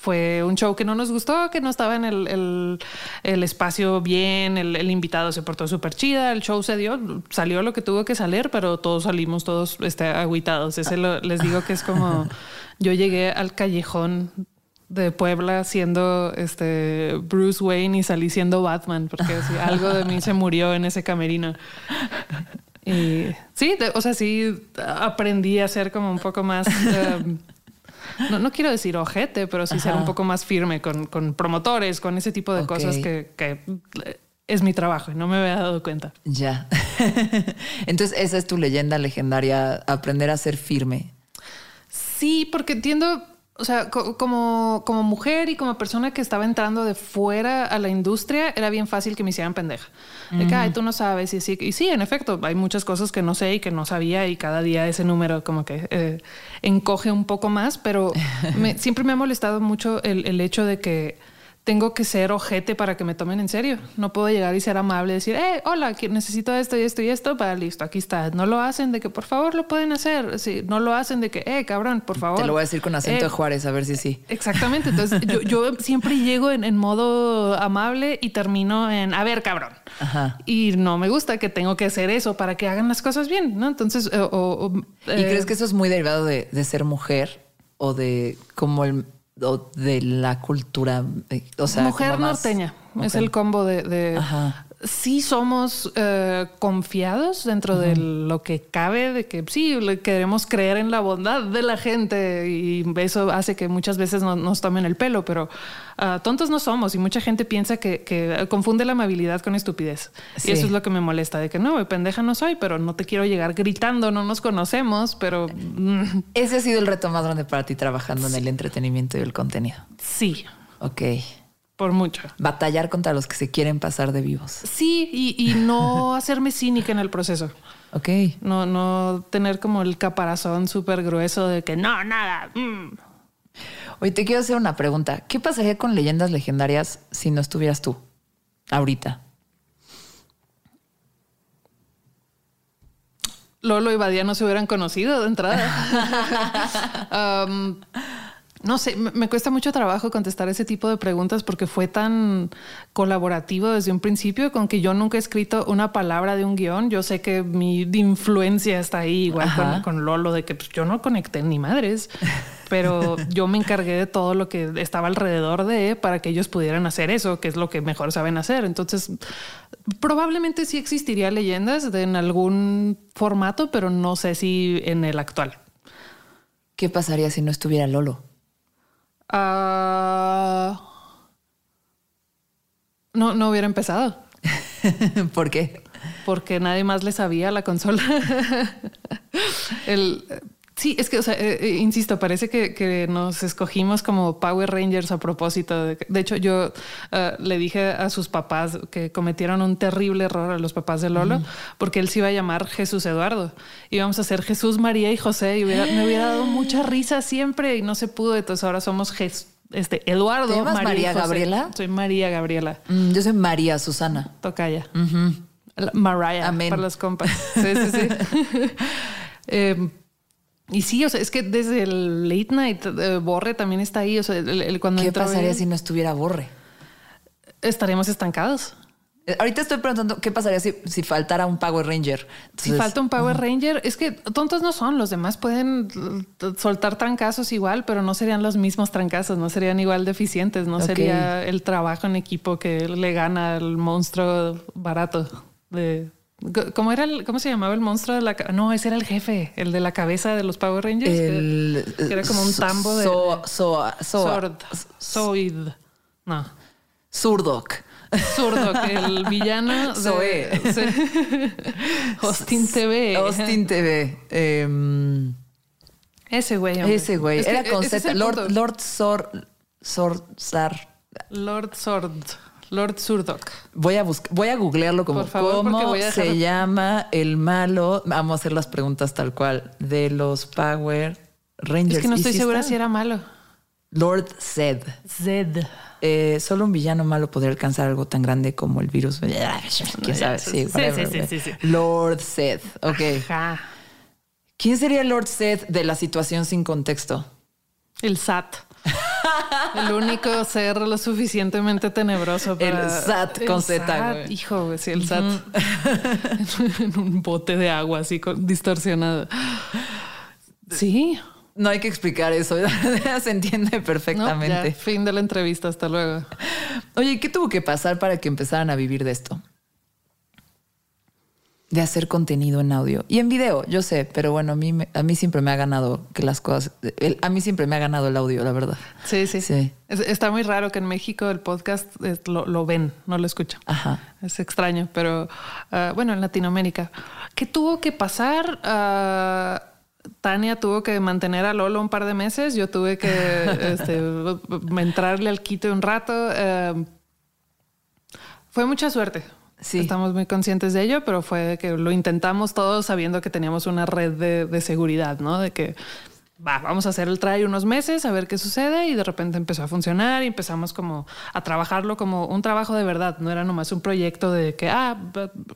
fue un show que no nos gustó, que no estaba en el, espacio bien, el, invitado se portó súper chida, el show se dio, salió lo que tuvo que salir, pero todos salimos todos este, agüitados. Ese les digo que es como [LAUGHS] yo llegué al callejón de Puebla siendo este Bruce Wayne y salí siendo Batman, porque algo de mí se murió en ese camerino. Y sí, o sea, sí aprendí a ser como un poco más... Um, [LAUGHS] no, no quiero decir ojete, pero sí ser un poco más firme con, con, promotores, con ese tipo de cosas que, que es mi trabajo y no me había dado cuenta. Ya. [LAUGHS] Entonces, esa es tu leyenda legendaria, aprender a ser firme. Sí, porque entiendo o sea, como, como mujer y como persona que estaba entrando de fuera a la industria, era bien fácil que me hicieran pendeja. De que, ay, tú no sabes. Y sí, y sí, en efecto, hay muchas cosas que no sé y que no sabía y cada día ese número como que eh, encoge un poco más, pero [LAUGHS] siempre me ha molestado mucho el, el hecho de que tengo que ser ojete para que me tomen en serio. No puedo llegar y ser amable y decir, eh, hola, necesito esto y esto y esto, para listo, aquí está. No lo hacen de que por favor lo pueden hacer. Sí, no lo hacen de que, eh, cabrón, por favor. Te lo voy a decir con acento de eh, Juárez, a ver si sí. Exactamente. Entonces yo, siempre llego en, modo amable y termino en, a ver, cabrón. Ajá. Y no me gusta que tengo que hacer eso para que hagan las cosas bien, ¿no? Entonces, eh, ¿y crees que eso es muy derivado de, de ser mujer o de como el de la cultura, eh, o sea, mujer norteña es el combo de, sí somos eh, confiados dentro de lo que cabe, de que sí, queremos creer en la bondad de la gente y eso hace que muchas veces no, nos tomen el pelo, pero ah, tontos no somos y mucha gente piensa que, confunde la amabilidad con estupidez. Y eso es lo que me molesta, de que no, pendeja no soy, pero no te quiero llegar gritando, no nos conocemos, pero... Mm. Ese ha sido el reto más grande para ti trabajando en el entretenimiento y el contenido. Sí. Ok. Por mucho. Batallar contra los que se quieren pasar de vivos. Sí, y, no [LAUGHS] hacerme cínica en el proceso. Ok. No, no tener como el caparazón súper grueso de que no, nada. Mm. Oye, te quiero hacer una pregunta. ¿Qué pasaría con leyendas legendarias si no estuvieras tú ahorita? Lolo y Badía no se hubieran conocido de entrada. [LAUGHS] [LAUGHS] um, No sé, me cuesta mucho trabajo contestar ese tipo de preguntas porque fue tan colaborativo desde un principio con que yo nunca he escrito una palabra de un guion. Yo sé que mi influencia está ahí, igual con, Lolo, de que pues, yo no conecté ni madres, pero [LAUGHS] yo me encargué de todo lo que estaba alrededor de para que ellos pudieran hacer eso, que es lo que mejor saben hacer. Entonces, probablemente sí existiría leyendas en algún formato, pero no sé si en el actual. ¿Qué pasaría si no estuviera Lolo? Ah, no, no hubiera empezado. [LAUGHS] ¿Por qué? Porque nadie más le sabía la consola. [LAUGHS] el, Sí, es que, o sea, eh, eh, insisto, parece que, nos escogimos como Power Rangers a propósito. De, hecho, yo eh, le dije a sus papás que cometieron un terrible error a los papás de Lolo, porque él se iba a llamar Jesús Eduardo. Íbamos a ser Jesús, María y José, y me hubiera dado mucha risa siempre y no se pudo. Entonces ahora somos este, Eduardo. María, Gabriela? Soy María Gabriela. Mm, yo soy María Susana. Tocaya. Uh Mariah para los compas. Sí, sí, sí. [LAUGHS] y sí, o sea, es que desde el late night, eh, Borre también está ahí. O sea, el, cuando ¿Qué pasaría si no estuviera Borre? Estaríamos estancados. Eh, ahorita estoy preguntando qué pasaría si, si faltara un Power Ranger. si falta un Power Ranger, es que tontos no son. Los demás pueden soltar trancazos igual, pero no serían los mismos trancazos, no serían igual de eficientes, no sería el trabajo en equipo que le gana al monstruo barato de ¿Cómo era el, cómo se llamaba el monstruo de la No, ese era el jefe, el de la cabeza de los Power Rangers. que, era como un tambo de. So, so, Soid. No. Surdok. Zurdo, que el [LAUGHS] villano. de- Zoe. [LAUGHS] Austin TV. Austin TV. em, Ese güey. hombre. ese güey. Es que Era con Z. Lord. Lord Sor, Sor, Sar. Lord Sword. Lord Zurdok. Voy a buscar, voy a googlearlo como Por favor, porque cómo voy a dejar- se llama el malo. Vamos a hacer las preguntas tal cual de los Power Rangers. Es que no ¿Y estoy si segura está? si era malo. Lord Zed. Zed. Eh, solo un villano malo podría alcanzar algo tan grande como el virus. [LAUGHS] ¿Quién sabe? Sí, Sí, sí, whatever, sí, sí, sí, sí. Lord Zed. Ok. Ajá. ¿Quién sería Lord Zed de la situación sin contexto? El SAT. El único ser lo suficientemente tenebroso para... El SAT con Z. Hijo, güey, sí, el SAT. [LAUGHS] en un bote de agua así distorsionado. Sí. No hay que explicar eso. [LAUGHS] Se entiende No, perfectamente. ya, fin de la entrevista. Hasta luego. Oye, ¿qué tuvo que pasar para que empezaran a vivir de esto? De hacer contenido en audio y en video, yo sé, pero bueno, a mí, me- a mí siempre me ha ganado que las cosas, el- a mí siempre me ha ganado el audio, la verdad. Sí, sí. Sí. Es- está muy raro que en México el podcast es- lo, lo ven, no lo escuchan. Ajá. Es extraño, pero ah, bueno, en Latinoamérica. ¿Qué tuvo que pasar? Ah, Tania tuvo que mantener a Lolo un par de meses. Yo tuve que [LAUGHS] este, entrarle al quite un rato. Eh, fue mucha suerte. Sí. Estamos muy conscientes de ello, pero fue que lo intentamos todos sabiendo que teníamos una red de, de seguridad, ¿no? De que va, vamos a hacer el try unos meses a ver qué sucede y de repente empezó a funcionar y empezamos como a trabajarlo como un trabajo de verdad. No era nomás un proyecto de que, ah,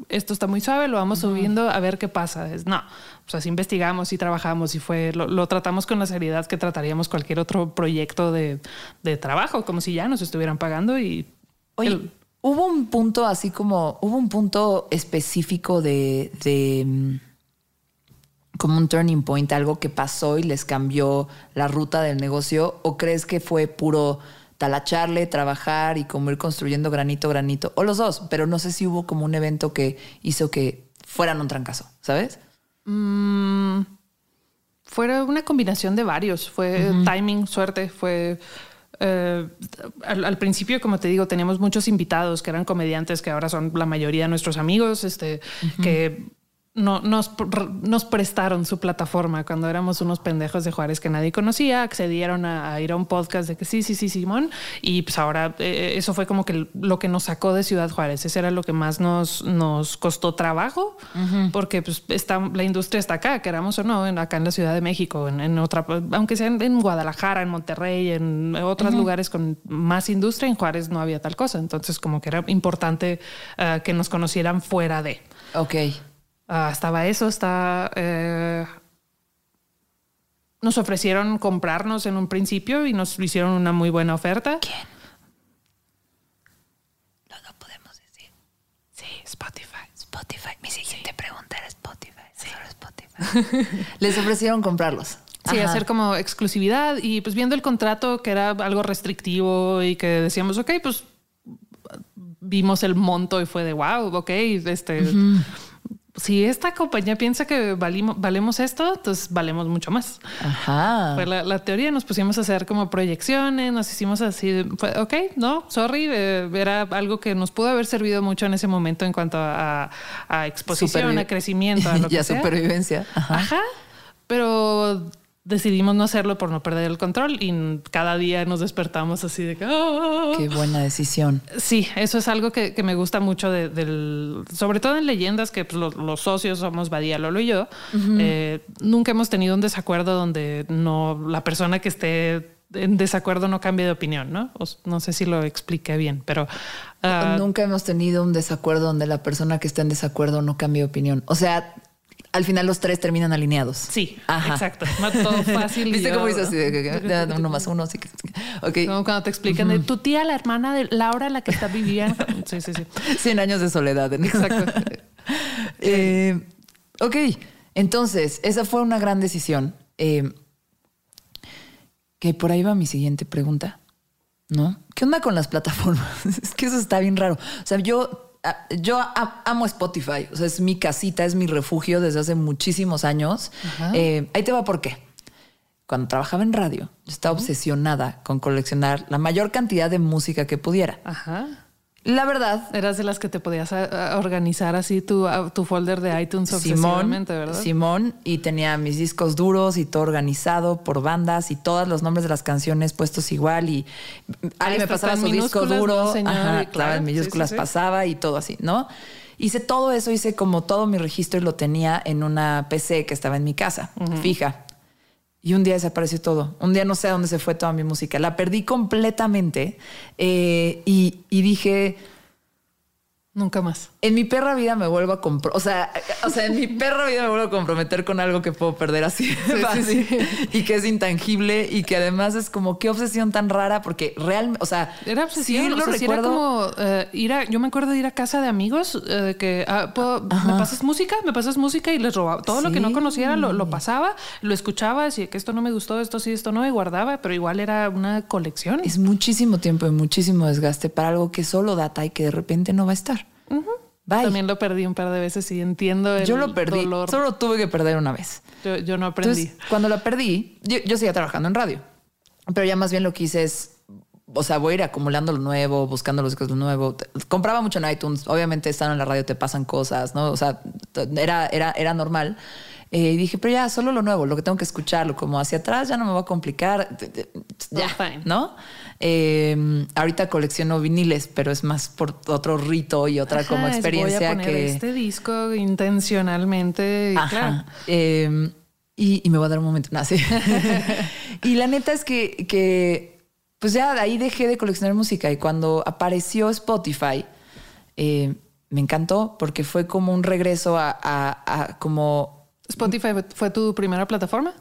esto está muy suave, lo vamos subiendo a ver qué pasa. Es, no, o sea, sí investigamos y trabajamos y fue, lo, lo tratamos con la seriedad que trataríamos cualquier otro proyecto de, de trabajo, como si ya nos estuvieran pagando y... Oye, el- hubo un punto así como, hubo un punto específico de, de mm, como un turning point, algo que pasó y les cambió la ruta del negocio, o crees que fue puro talacharle, trabajar y como ir construyendo granito, granito, o los dos, pero no sé si hubo como un evento que hizo que fueran un trancazo, ¿sabes? Mm, fue una combinación de varios. Fue timing, suerte, fue. Eh, al, al principio, como te digo, teníamos muchos invitados que eran comediantes que ahora son la mayoría de nuestros amigos, este, que no, nos, pr- nos prestaron su plataforma cuando éramos unos pendejos de Juárez que nadie conocía, accedieron a, a ir a un podcast de que sí, sí, sí, Simón, y pues ahora eh, eso fue como que lo que nos sacó de Ciudad Juárez, ese era lo que más nos, nos costó trabajo, porque pues está, la industria está acá, queramos o no, en- acá en la Ciudad de México, en, en otra, aunque sea en, en Guadalajara, en Monterrey, en otros lugares con más industria, en Juárez no había tal cosa, entonces como que era importante eh, que nos conocieran fuera de. Ok. Ah, estaba eso, está. eh, nos ofrecieron comprarnos en un principio y nos hicieron una muy buena oferta. ¿Quién? No, no podemos decir. Sí, Spotify. Spotify. Mi siguiente pregunta era Spotify. Solo Spotify. [LAUGHS] Les ofrecieron comprarlos. Sí, Ajá. hacer como exclusividad y pues viendo el contrato que era algo restrictivo y que decíamos, ok, pues vimos el monto y fue de wow, ok, este, si esta compañía piensa que valimos, valemos esto, entonces valemos mucho más. Ajá. Fue la, la teoría, nos pusimos a hacer como proyecciones, nos hicimos así, fue, ok, no, sorry, eh, era algo que nos pudo haber servido mucho en ese momento en cuanto a, a exposición, Supervi- a crecimiento, a lo [LAUGHS] y que a sea. supervivencia. Ajá. Ajá, pero decidimos no hacerlo por no perder el control y cada día nos despertamos así de que... "Ah". Qué buena decisión. Sí, eso es algo que, que me gusta mucho de- del, sobre todo en leyendas que pues, los, los socios somos Badía, Lolo y yo. Eh, nunca hemos tenido un desacuerdo donde no la persona que esté en desacuerdo no cambie de opinión, ¿no? O no sé si lo expliqué bien, pero ah, Nunca hemos tenido un desacuerdo donde la persona que está en desacuerdo no cambie de opinión. O sea, al final los tres terminan alineados. sí, Ajá. exacto. No, todo [LAUGHS] fácil. ¿Viste cómo hizo así? De uno más uno, sí que. Ok. Como cuando te explican de tu tía, la hermana de Laura, la que está viviendo. [LAUGHS] Sí, sí, sí. 100 años de soledad. ¿no? Exacto. [LAUGHS] Eh, ok, entonces, esa fue una gran decisión. Eh, que por ahí va mi siguiente pregunta, ¿no? ¿Qué onda con las plataformas? es que eso está bien raro. O sea, yo, yo amo Spotify. O sea, es mi casita, es mi refugio desde hace muchísimos años. Eh, ahí te va por qué. Cuando trabajaba en radio, yo estaba obsesionada con coleccionar la mayor cantidad de música que pudiera. Ajá. La verdad, Eras de las que te podías a- a organizar así tu, a- tu folder de iTunes Simón, ¿verdad? Simón, y tenía mis discos duros y todo organizado por bandas y todos los nombres de las canciones puestos igual y alguien me pasaba su disco duro, ¿no, señor? ajá, claro, en sí, minúsculas sí, sí. pasaba y todo así, ¿no? Hice todo eso, hice como todo mi registro y lo tenía en una PC que estaba en mi casa, fija. Y un día desapareció todo. Un día no sé a dónde se fue toda mi música. La perdí completamente eh, y, y dije, Nunca más. en mi perra vida me vuelvo a compro, o sea, o sea, en mi perra vida me vuelvo a comprometer con algo que puedo perder así sí, fácil sí. y que es intangible y que además es como qué obsesión tan rara porque realmente, o sea, Era obsesión, sí o lo sea, sí era recuerdo. como eh, ir a, yo me acuerdo de ir a casa de amigos de que ah, ¿puedo- me pasas música, me pasas música y les robaba todo lo que no conociera lo, lo pasaba, lo escuchaba, decía que esto no me gustó, esto sí, esto no, y guardaba, pero igual era una colección. Es muchísimo tiempo y muchísimo desgaste para algo que solo data y que de repente no va a estar. Bye. También lo perdí un par de veces y entiendo el Yo lo perdí, dolor. solo tuve que perder una vez. Yo, yo no aprendí. Entonces, cuando la perdí, yo, yo seguía trabajando en radio, pero ya más bien lo que hice es, o sea, voy a ir acumulando lo nuevo, buscando los discos lo nuevo. Compraba mucho en iTunes, obviamente estando en la radio te pasan cosas, ¿no? O sea, era, era, era normal. Eh, y dije, pero ya, solo lo nuevo, lo que tengo que escucharlo, como hacia atrás ya no me va a complicar. Ya, fine. ¿no? Eh, ahorita colecciono viniles, pero es más por otro rito y otra como Ajá, experiencia voy a poner que... este disco intencionalmente. y Ajá. claro. Eh, y, y me voy a dar un momento. No, sí. [LAUGHS] [LAUGHS] y la neta es que, que, pues ya de ahí dejé de coleccionar música y cuando apareció Spotify, eh, me encantó porque fue como un regreso a, a- a como, Spotify fue- tu primera plataforma.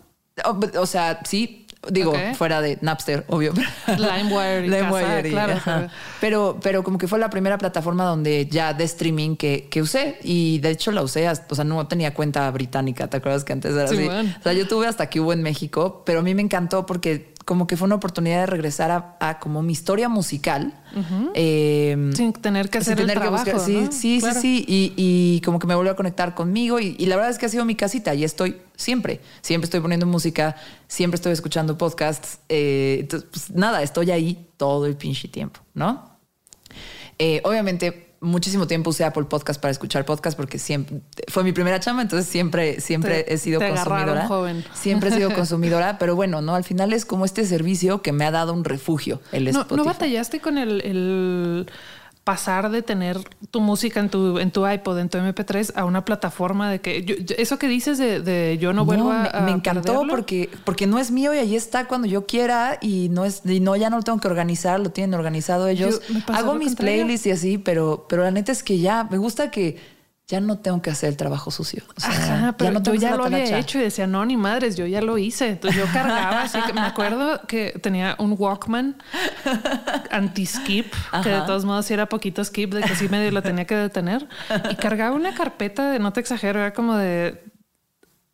o, o sea, sí, digo, fuera de Napster, obvio. LimeWire y [LAUGHS] LimeWire claro, ajá. pero- Pero, pero como que fue la primera plataforma donde ya de streaming que, que usé y de hecho la usé, hasta- o sea, no tenía cuenta británica, ¿te acuerdas que antes era Sí, así? bueno. O sea, yo tuve hasta que hubo en México, pero a mí me encantó porque como que fue una oportunidad de regresar a, a como mi historia musical. eh, Sin tener que sin hacer el que trabajo, buscar. Sí, ¿no? sí, Claro. sí, sí. Y, y como que me volvió a conectar conmigo. Y, y la verdad es que ha sido mi casita y estoy siempre. Siempre estoy poniendo música, siempre estoy escuchando podcasts. eh, entonces, pues nada, estoy ahí todo el pinche tiempo, ¿no? Eh, obviamente, muchísimo tiempo usé Apple Podcast para escuchar podcast porque siempre fue mi primera chamba, entonces siempre, siempre Te- he sido consumidora. joven. Siempre he sido [LAUGHS] consumidora, pero bueno, no, al final es como este servicio que me ha dado un refugio, el No, Spotify. ¿no batallaste con el, el pasar de tener tu música en tu, en tu iPod, en tu MP3, a una plataforma de que yo- yo- eso que dices de, de yo no vuelvo a, me, a me encantó perderlo? porque, porque no es mío y ahí está cuando yo quiera y no es y no ya no lo tengo que organizar, lo tienen organizado ellos. Yo- Hago mis contrario. playlists y así, pero pero la neta es que ya me gusta que ya no tengo que hacer el trabajo sucio. O sea, Ajá, pero no yo ya lo había hecho y decía, no, ni madres, yo ya lo hice. Entonces yo cargaba así que me acuerdo que tenía un Walkman anti-skip, que de todos modos era poquito skip, de que sí medio lo tenía que detener. Y cargaba una carpeta de, no te exagero, era como de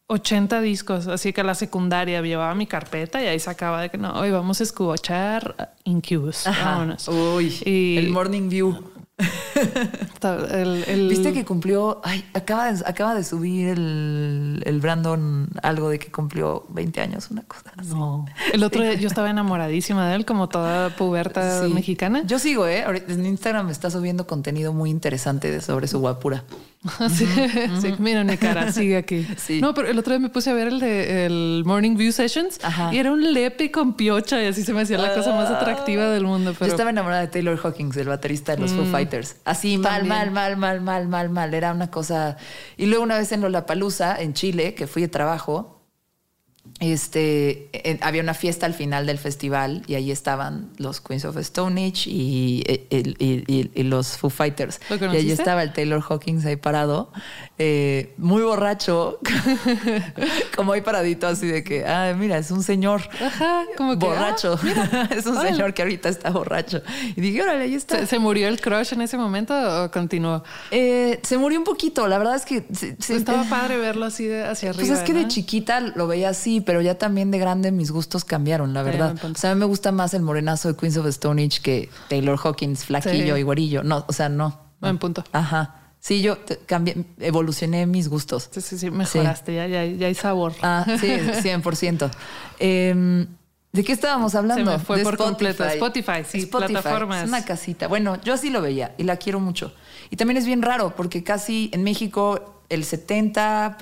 80 discos, así que a la secundaria llevaba mi carpeta y ahí sacaba de que no, hoy vamos a escuchar Incubus. Vámonos. Uy, Y- el Morning View. El, el- ¿Viste que cumplió? Ay, acaba de, acaba de subir el, el Brandon algo de que cumplió 20 años, una cosa así. No. El otro día yo estaba enamoradísima de él, como toda puberta Sí. mexicana. Yo sigo, ¿eh? Ahorita en Instagram me está subiendo contenido muy interesante sobre su guapura. [LAUGHS] [LAUGHS] sí, sí, mira mi cara, sigue aquí. [LAUGHS] Sí. No, pero el otro día me puse a ver el de el Morning View Sessions Ajá. y era un lepe con piocha y así se me hacía la cosa más atractiva del mundo. Pero Yo estaba enamorada de Taylor Hawkins, el baterista de los Foo Fighters. Así mal, mal, mal, mal, mal, mal, mal. Era una cosa. Y luego una vez en Lollapalooza, en Chile, que fui de trabajo, este, eh, había una fiesta al final del festival y ahí estaban los Queens of Stone Age y, eh, el- y- y- y los Foo Fighters. ¿Lo y ahí estaba el Taylor Hawkins ahí parado, eh, muy borracho, [LAUGHS] como ahí paradito, así de que, ah, mira, es un señor Ajá, como que, borracho. ah, [LAUGHS] es un órale. señor que ahorita está borracho. Y dije, órale, ahí está. ¿Se, se murió el crush en ese momento o continuó? Eh, se murió un poquito, la verdad es que se- se- Estaba [LAUGHS] padre verlo así de hacia arriba. Pues es que de chiquita lo veía así, pero ya también de grande mis gustos cambiaron, la verdad. O sea, a mí me gusta más el morenazo de Queens of Stone Age que Taylor Hawkins, flaquillo Sí. y guarillo. No, o sea, no. Buen punto. Ajá. Sí, yo cambié, evolucioné mis gustos. Sí, sí, sí, mejoraste, Ya, ya, ya hay sabor. Ah, sí, [LAUGHS] 100%. Eh, ¿De qué estábamos hablando? Se me fue de por completo. Spotify, sí, Spotify, plataformas. Es una casita. Bueno, yo así lo veía y la quiero mucho. Y también es bien raro porque casi en México el 70%,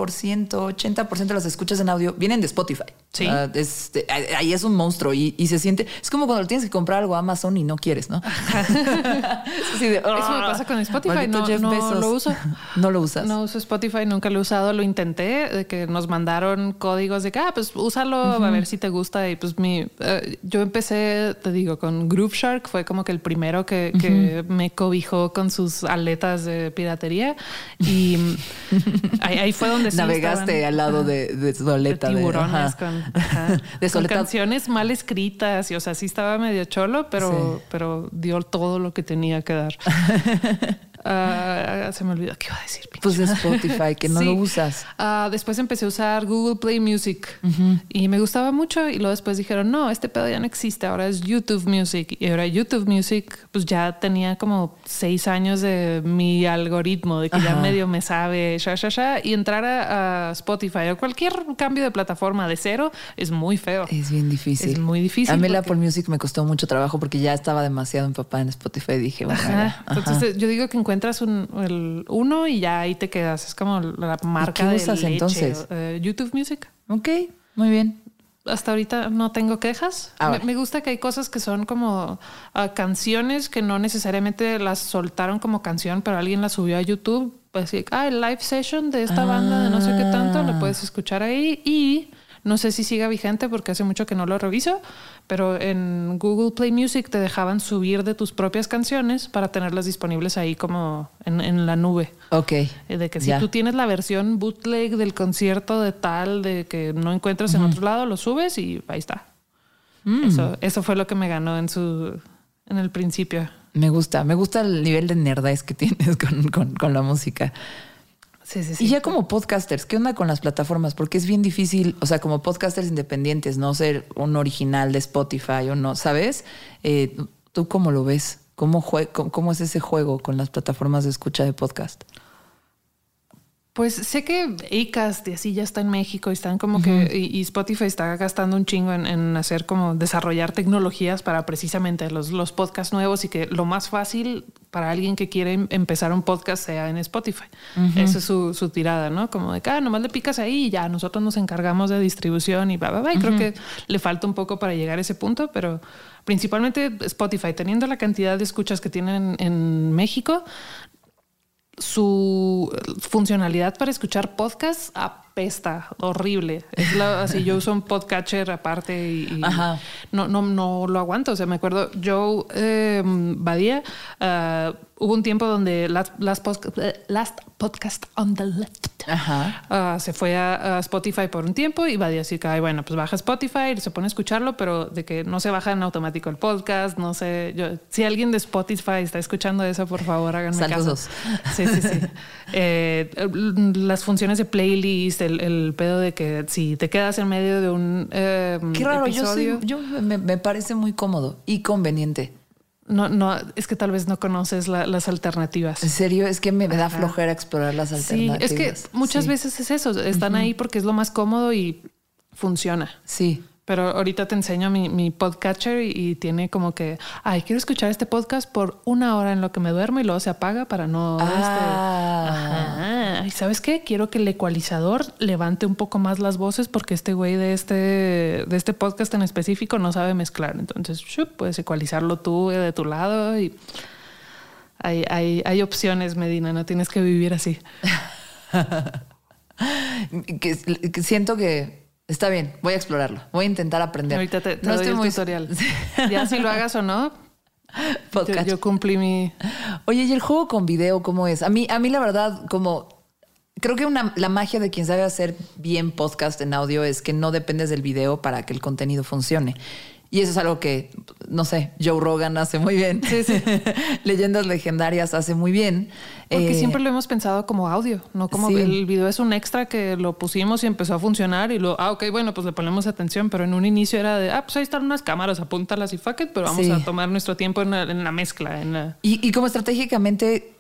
80% de las escuchas en audio vienen de Spotify. Sí. Ah, es- ahí es un monstruo y, y se siente. Es como cuando tienes que comprar algo a Amazon y no quieres, ¿no? [LAUGHS] De, Eso me "Ah, pasa con Spotify, no- no Bezos". lo uso. [LAUGHS] No lo usas. No uso Spotify, nunca lo he usado, lo intenté, de que nos mandaron códigos de que, ah, pues úsalo a ver si te gusta. Y pues mi, eh, yo empecé, te digo, con Groove Shark, fue como que el primero que, que me cobijó con sus aletas de piratería. Y [LAUGHS] [LAUGHS] ahí, ahí fue donde sí Navegaste estaban- al lado de, de su aleta. de tiburones con, [LAUGHS] ajá, de con soleta- canciones mal escritas y o sea sí estaba medio cholo pero Sí. pero dio todo lo que tenía que dar [LAUGHS] Ah, se me olvidó qué iba a decir pinche. Pues de Spotify, que no [LAUGHS] Sí. lo usas. Ah, después empecé a usar Google Play Music y me gustaba mucho y luego después dijeron, no, este pedo ya no existe, ahora es YouTube Music y ahora YouTube Music pues ya tenía como seis años de mi algoritmo, de que ya medio me sabe, sha, sha, sha, y entrar a, a Spotify o cualquier cambio de plataforma de cero es muy feo. Es bien difícil. Es muy difícil A mí la Apple Music me costó mucho trabajo porque ya estaba demasiado empapada en Spotify. y Dije, bueno, Ajá. ya, ajá. Entonces yo digo que encuentras un, el uno y ya ahí te quedas. Es como la marca qué de usas leche. entonces? Eh, YouTube Music. ok, muy bien. Hasta ahorita no tengo quejas. Ahora. Me, me gusta que hay cosas que son como ah, canciones que no necesariamente las soltaron como canción, pero alguien las subió a YouTube. Pues ah, el live session de esta banda de no sé qué tanto, lo puedes escuchar ahí y no sé si siga vigente porque hace mucho que no lo reviso, pero en Google Play Music te dejaban subir de tus propias canciones para tenerlas disponibles ahí como en, en la nube. Ok. Eh, De que si tú tienes la versión bootleg del concierto de tal, de que no encuentras en otro lado, lo subes y ahí está. Mm. Eso, eso fue lo que me ganó en su en el principio. Me gusta, me gusta el nivel de nerdez que tienes [LAUGHS] con, con- con la música. Sí, sí, Y ya como podcasters, ¿qué onda con las plataformas? Porque es bien difícil, o sea, como podcasters independientes, no ser un original de Spotify o no, ¿sabes? Eh, ¿Tú cómo lo ves? ¿Cómo, jue- cómo, cómo es ese juego con las plataformas de escucha de podcast? Pues sé que Acast y así ya está en México y están como que y, y Spotify está gastando un chingo en, en hacer como desarrollar tecnologías para precisamente los, los podcasts nuevos y que lo más fácil para alguien que quiere em- empezar un podcast sea en Spotify. Esa es su, su tirada, ¿no? Como de que ah, nomás le picas ahí y ya nosotros nos encargamos de distribución y bla, bla, bla. Y creo que le falta un poco para llegar a ese punto, pero principalmente Spotify, teniendo la cantidad de escuchas que tienen en México, su funcionalidad para escuchar podcasts apesta, horrible. Es la- así, yo uso un podcatcher aparte y, no, no, no lo aguanto. O sea, me acuerdo, Joe eh, Badía, ah, hubo un tiempo donde Last, last, Posca- eh, Last Podcast on the Left Ajá. Ah, se fue a, a Spotify por un tiempo y va a decir que, ay, bueno, pues baja Spotify y se pone a escucharlo, pero de que no se baja en automático el podcast, no sé, yo, si alguien de Spotify está escuchando eso, por favor, háganme Saludos. caso. Sí, sí, sí. [LAUGHS] Eh, las funciones de playlist, el, el pedo de que si te quedas en medio de un eh, Qué raro, yo, soy- episodio, yo me, me parece muy cómodo y conveniente. no, no, es que tal vez no conoces la- las alternativas. En serio, es que me, me da flojera explorar las Sí, alternativas. es que muchas Sí. veces es eso, están ahí porque es lo más cómodo y funciona. Sí. Pero ahorita te enseño mi, mi podcatcher y, y tiene como que, ay, quiero escuchar este podcast por una hora en lo que me duermo y luego se apaga para no... Ah. este- Ajá. ¿Y sabes qué? Quiero que el ecualizador levante un poco más las voces porque este güey de este, de este podcast en específico no sabe mezclar. Entonces, shup, puedes ecualizarlo tú eh, de tu lado y hay, hay, hay opciones, Medina, no tienes que vivir así. [LAUGHS] que, que siento que está bien, voy a explorarlo, voy a intentar aprender. Ahorita te, te No doy estoy el muy- tutorial. [LAUGHS] Ya si lo hagas o no, [LAUGHS] yo, Podcast. yo cumplí mi... Oye, ¿y el juego con video cómo es? A mí, a mí la verdad, como creo que una, la magia de quien sabe hacer bien podcast en audio es que no dependes del video para que el contenido funcione. Y eso es algo que, no sé, Joe Rogan hace muy bien. Sí, sí. [LAUGHS] Leyendas legendarias hace muy bien. Porque Eh, siempre lo hemos pensado como audio, no como sí. el video es un extra que lo pusimos y empezó a funcionar y lo, ah, ok, bueno, pues le ponemos atención, pero en un inicio era de, ah, pues ahí están unas cámaras, apúntalas y fuck it, pero vamos a tomar nuestro tiempo en la, en la mezcla, en la... Y, y como estratégicamente,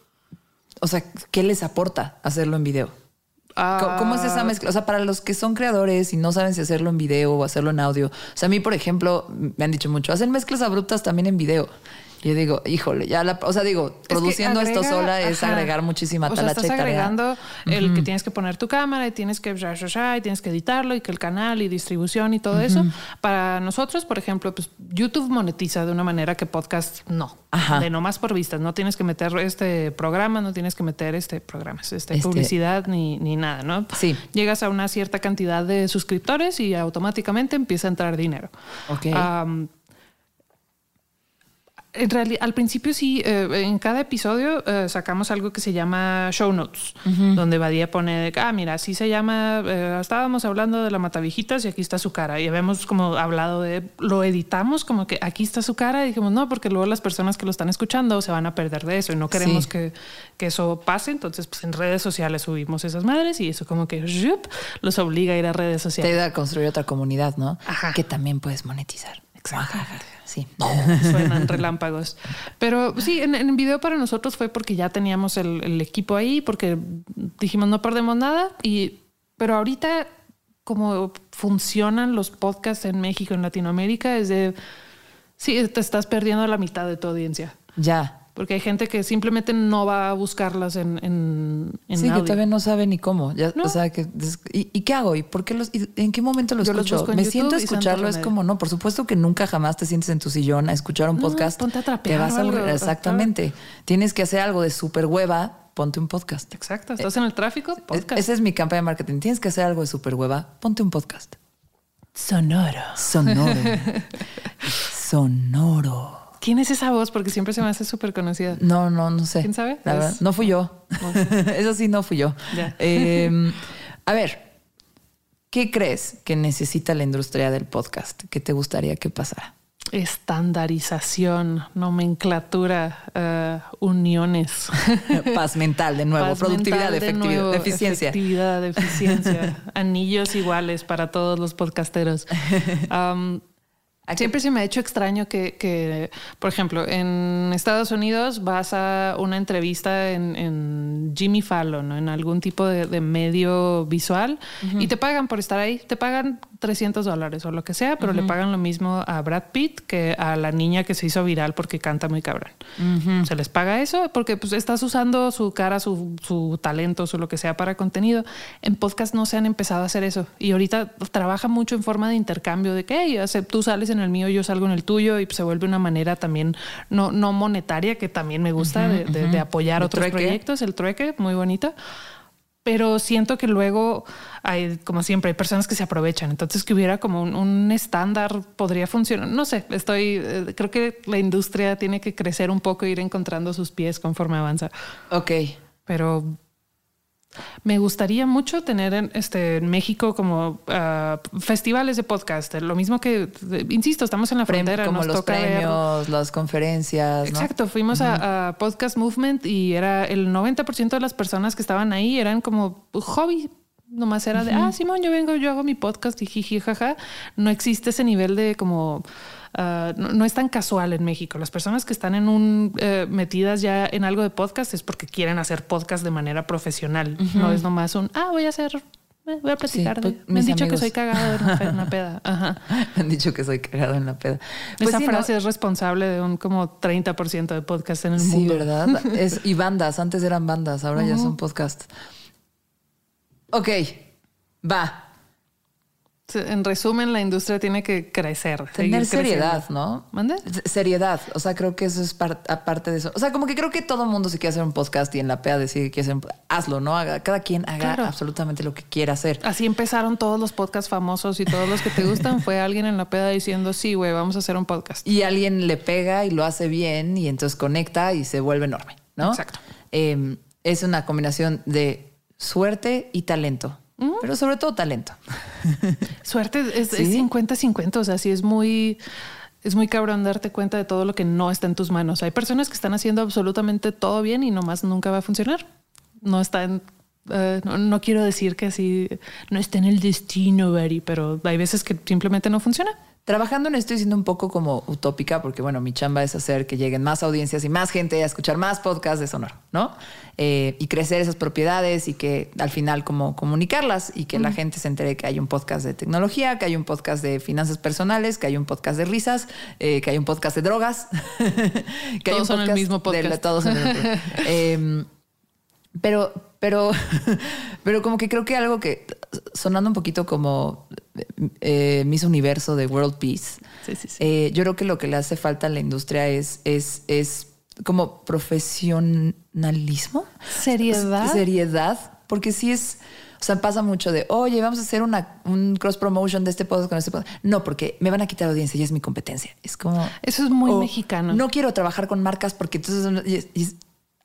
o sea, ¿qué les aporta hacerlo en video? ¿Cómo, cómo es esa mezcla? O sea, para los que son creadores y no saben si hacerlo en video o hacerlo en audio. O sea, a mí, por ejemplo, me han dicho mucho, hacen mezclas abruptas también en video. Y yo digo, híjole, ya la, o sea, digo, Es produciendo esto sola es ajá. agregar muchísima O sea, talacha estás y tarea. agregando el que tienes que poner tu cámara y tienes que ya, ya, ya, y tienes que editarlo y que el canal y distribución y todo eso. Para nosotros, por ejemplo, pues YouTube monetiza de una manera que podcast no. Ajá. De no más por vistas. No tienes que meter este programa, no tienes que meter este programas, este, Este- publicidad ni, ni nada, ¿no? Sí. Llegas a una cierta cantidad de suscriptores y automáticamente empieza a entrar dinero. Ok. En realidad, al principio sí, eh, en cada episodio eh, sacamos algo que se llama show notes, donde Badía pone, ah, mira, así se llama, eh, estábamos hablando de la Matavijitas y aquí está su cara. Y habíamos como hablado de, lo editamos como que aquí está su cara y dijimos, no, porque luego las personas que lo están escuchando se van a perder de eso y no queremos Sí. que, que eso pase. Entonces, pues en redes sociales subimos esas madres y eso como que los obliga a ir a redes Te sociales. ayuda a construir otra comunidad, ¿no? Ajá. Que también puedes monetizar. Exactamente. Sí. Suenan [LAUGHS] relámpagos. Pero sí, en, en video para nosotros fue porque ya teníamos el, el equipo ahí, porque dijimos no perdemos nada. Y, pero ahorita, como funcionan los podcasts en México, en Latinoamérica, es de sí, te estás perdiendo la mitad de tu audiencia. Ya. Porque hay gente que simplemente no va a buscarlas en, en, en sí, que audio. todavía no sabe ni cómo. Ya, No. O sea, que, ¿y, y qué hago? ¿Y por qué los, y en qué momento Yo los escucho? busco en Me YouTube siento a escucharlo, es como, no, por supuesto que nunca jamás te sientes en tu sillón a escuchar un No, podcast. ponte a trapear Te vas a algo. Exactamente. Tienes que hacer algo de súper hueva, ponte un podcast. Exacto. Estás en el tráfico, podcast. Esa es mi campaña de marketing. Tienes que hacer algo de súper hueva, ponte un podcast. sonoro. Sonoro. [LAUGHS] Sonoro. ¿Quién es esa voz? Porque siempre se me hace súper conocida. No, no, no sé. ¿Quién sabe? La Es- verdad, no fui yo. [LAUGHS] Eso sí, no fui yo. Eh, a ver, ¿qué crees que necesita la industria del podcast? ¿Qué te gustaría que pasara? Estandarización, nomenclatura, eh, uniones. [LAUGHS] Paz mental, de nuevo. Paz Productividad, mental de efectividad, nuevo, eficiencia. Efectividad, eficiencia. [LAUGHS] Anillos iguales para todos los podcasteros. Um, Hay que- Siempre se me ha hecho extraño que, que, por ejemplo, en Estados Unidos vas a una entrevista en, en Jimmy Fallon o en algún tipo de, de medio visual y te pagan por estar ahí. Te pagan 300 dólares o lo que sea, pero le pagan lo mismo a Brad Pitt que a la niña que se hizo viral porque canta muy cabrón. Se les paga eso porque pues, estás usando su cara, su, su talento, su lo que sea para contenido. En podcast no se han empezado a hacer eso y ahorita trabaja mucho en forma de intercambio de que hey, tú sales en el mío, yo salgo en el tuyo y se vuelve una manera también no, no monetaria que también me gusta de, de- de apoyar El otros trueque. proyectos, el trueque, muy bonito. Pero siento que luego hay, como siempre, hay personas que se aprovechan. Entonces, que hubiera como un, un estándar podría funcionar. No sé, estoy, eh, creo que la industria tiene que crecer un poco e ir encontrando sus pies conforme avanza. Ok. Pero me gustaría mucho tener en, este, en México como ah, festivales de podcast. Lo mismo que, insisto, estamos en la Prem- frontera. como nos los toca ver- premios, las conferencias. ¿no? Exacto, fuimos a, a Podcast Movement y era el 90% de las personas que estaban ahí eran como hobby. Nomás era de, ah, Simón, yo vengo, yo hago mi podcast y jiji, jaja. No existe ese nivel de como, ah, no, no es tan casual en México. Las personas que están en un, eh, metidas ya en algo de podcast es porque quieren hacer podcast de manera profesional. No es nomás un, ah, voy a hacer, eh, voy a platicar. pues, de- me han dicho amigos. que soy cagado en una, pe- una peda. [LAUGHS] Ajá. Me han dicho que soy cagado en la peda. Pues Esa sí, ¿no? frase es responsable de un como 30% de podcast en el Sí, mundo. ¿verdad? [LAUGHS] Es, y bandas, antes eran bandas, ahora ya son podcasts. Ok, va. En resumen, la industria tiene que crecer. Tener seriedad. ¿no? ¿Mande? Seriedad. O sea, creo que eso es par- aparte de eso. O sea, como que creo que todo el mundo si quiere hacer un podcast y en la peda decide que quiere hacer un hazlo, ¿no? Haga, cada quien haga Claro. absolutamente lo que quiera hacer. Así empezaron todos los podcasts famosos y todos los que te gustan. Fue alguien en la peda diciendo, sí, güey, vamos a hacer un podcast. Y alguien le pega y lo hace bien y entonces conecta y se vuelve enorme, ¿no? Exacto. Eh, es una combinación de suerte y talento. Pero sobre todo talento. [LAUGHS] Suerte es es Sí. 50-50. O sea, sí es muy, es muy cabrón darte cuenta de todo lo que no está en tus manos. Hay personas que están haciendo absolutamente todo bien y nomás nunca va a funcionar. No está en. eh, no, no quiero decir que así no está en el destino, Barry, pero hay veces que simplemente no funciona. Trabajando en esto y siendo un poco como utópica, porque bueno, mi chamba es hacer que lleguen más audiencias y más gente a escuchar más podcasts de Sonoro, ¿no? Eh, y crecer esas propiedades y que al final como comunicarlas y que la gente se entere que hay un podcast de tecnología, que hay un podcast de finanzas personales, que hay un podcast de risas, eh, que hay un podcast de drogas, [LAUGHS] que todos hay un son el mismo podcast. De, todos son el mismo [LAUGHS] eh, pero, pero, [LAUGHS] pero como que creo que algo que sonando un poquito como eh, Miss Universo de World Peace, eh, yo creo que lo que le hace falta a la industria es, es, es como profesionalismo. Seriedad. Seriedad, porque sí es, o sea, pasa mucho de, oye, vamos a hacer una, un cross promotion de este podcast con este podcast. No, porque me van a quitar audiencia y es mi competencia. Es como... Eso es muy mexicano. No quiero trabajar con marcas porque entonces...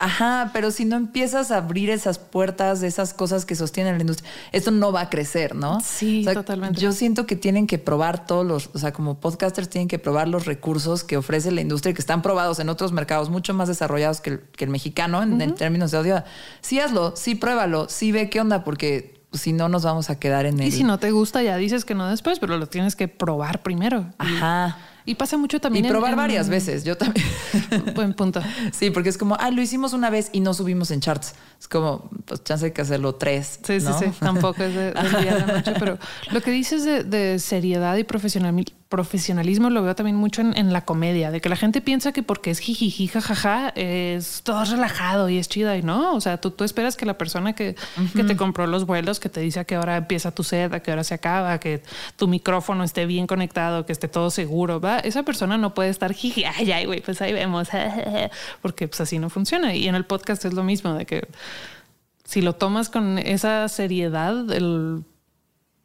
Ajá, pero si no empiezas a abrir esas puertas de esas cosas que sostienen la industria, esto no va a crecer, ¿no? Sí, totalmente. Yo siento que tienen que probar todos los, o sea, como podcasters tienen que probar los recursos que ofrece la industria que están probados en otros mercados mucho más desarrollados que el, mexicano en, términos de audio. Sí hazlo, sí pruébalo, sí ve qué onda, porque si no nos vamos a quedar en el... Y si no te gusta ya dices que no después, pero lo tienes que probar primero. Ajá. Y pasa mucho también. Y probar varias veces, yo también. [LAUGHS] Buen punto. Sí, porque es como, ah, lo hicimos una vez y no subimos en charts. Es como, pues chance hay que hacerlo tres. Sí, sí, sí. Tampoco es de, día a la noche. [LAUGHS] Pero lo que dices de, de seriedad y profesionalismo profesionalismo lo veo también mucho en, la comedia, de que la gente piensa que porque es jijiji, jajaja, es todo relajado y es chida y no. O sea, tú, tú esperas que la persona que, que, te compró los vuelos, que te dice a qué hora empieza tu sed, a qué hora se acaba, que tu micrófono esté bien conectado, que esté todo seguro, ¿va? Esa persona no puede estar jiji, ay, ay, güey, pues ahí vemos, [LAUGHS] porque pues así no funciona. Y en el podcast es lo mismo, de que si lo tomas con esa seriedad, el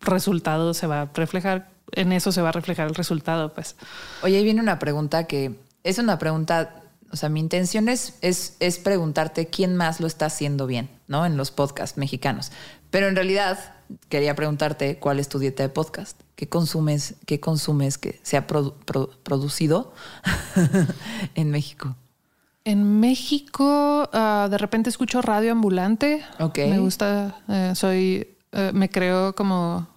resultado se va a reflejar en eso se va a reflejar el resultado, pues. Oye, ahí viene una pregunta que es una pregunta, o sea, mi intención es, es, preguntarte quién más lo está haciendo bien, ¿no? En los podcasts mexicanos. Pero en realidad quería preguntarte cuál es tu dieta de podcast. ¿Qué consumes, qué consumes que se ha producido [LAUGHS] en México? En México, ah, de repente escucho radio ambulante. Ok. Me gusta, eh, soy, eh, me creo como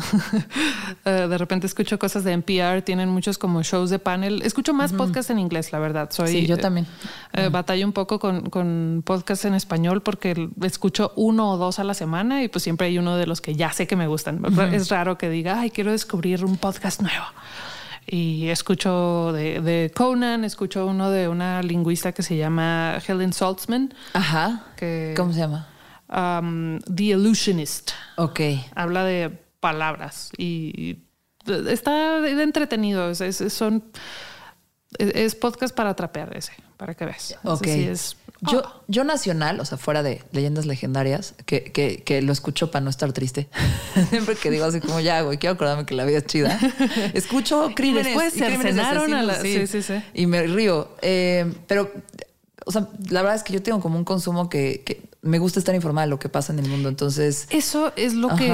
[LAUGHS] de repente escucho cosas de NPR, tienen muchos como shows de panel. Escucho más podcasts en inglés, la verdad. Soy, sí, yo también. Eh, batallo un poco con, con podcasts en español porque escucho uno o dos a la semana y pues siempre hay uno de los que ya sé que me gustan. Es raro que diga, ay, quiero descubrir un podcast nuevo y escucho de, Conan, escucho uno de una lingüista que se llama Helen Saltzman. Ajá. ¿Cómo se llama? Um, The Illusionist. Ok. Habla de palabras y está entretenido. Es, son, es, podcast para trapear ese, para que veas. Ok. es, yo, ah. yo nacional, o sea, fuera de leyendas legendarias, que, que, que lo escucho para no estar triste. [LAUGHS] Siempre que digo así como ya, güey, quiero acordarme que la vida es chida. Escucho [LAUGHS] crímenes. Después se cenaron a la... Sí, sí, sí. Y me río. Eh, pero, o sea, la verdad es que yo tengo como un consumo que, que me gusta estar informada de lo que pasa en el mundo. Entonces... Eso es lo que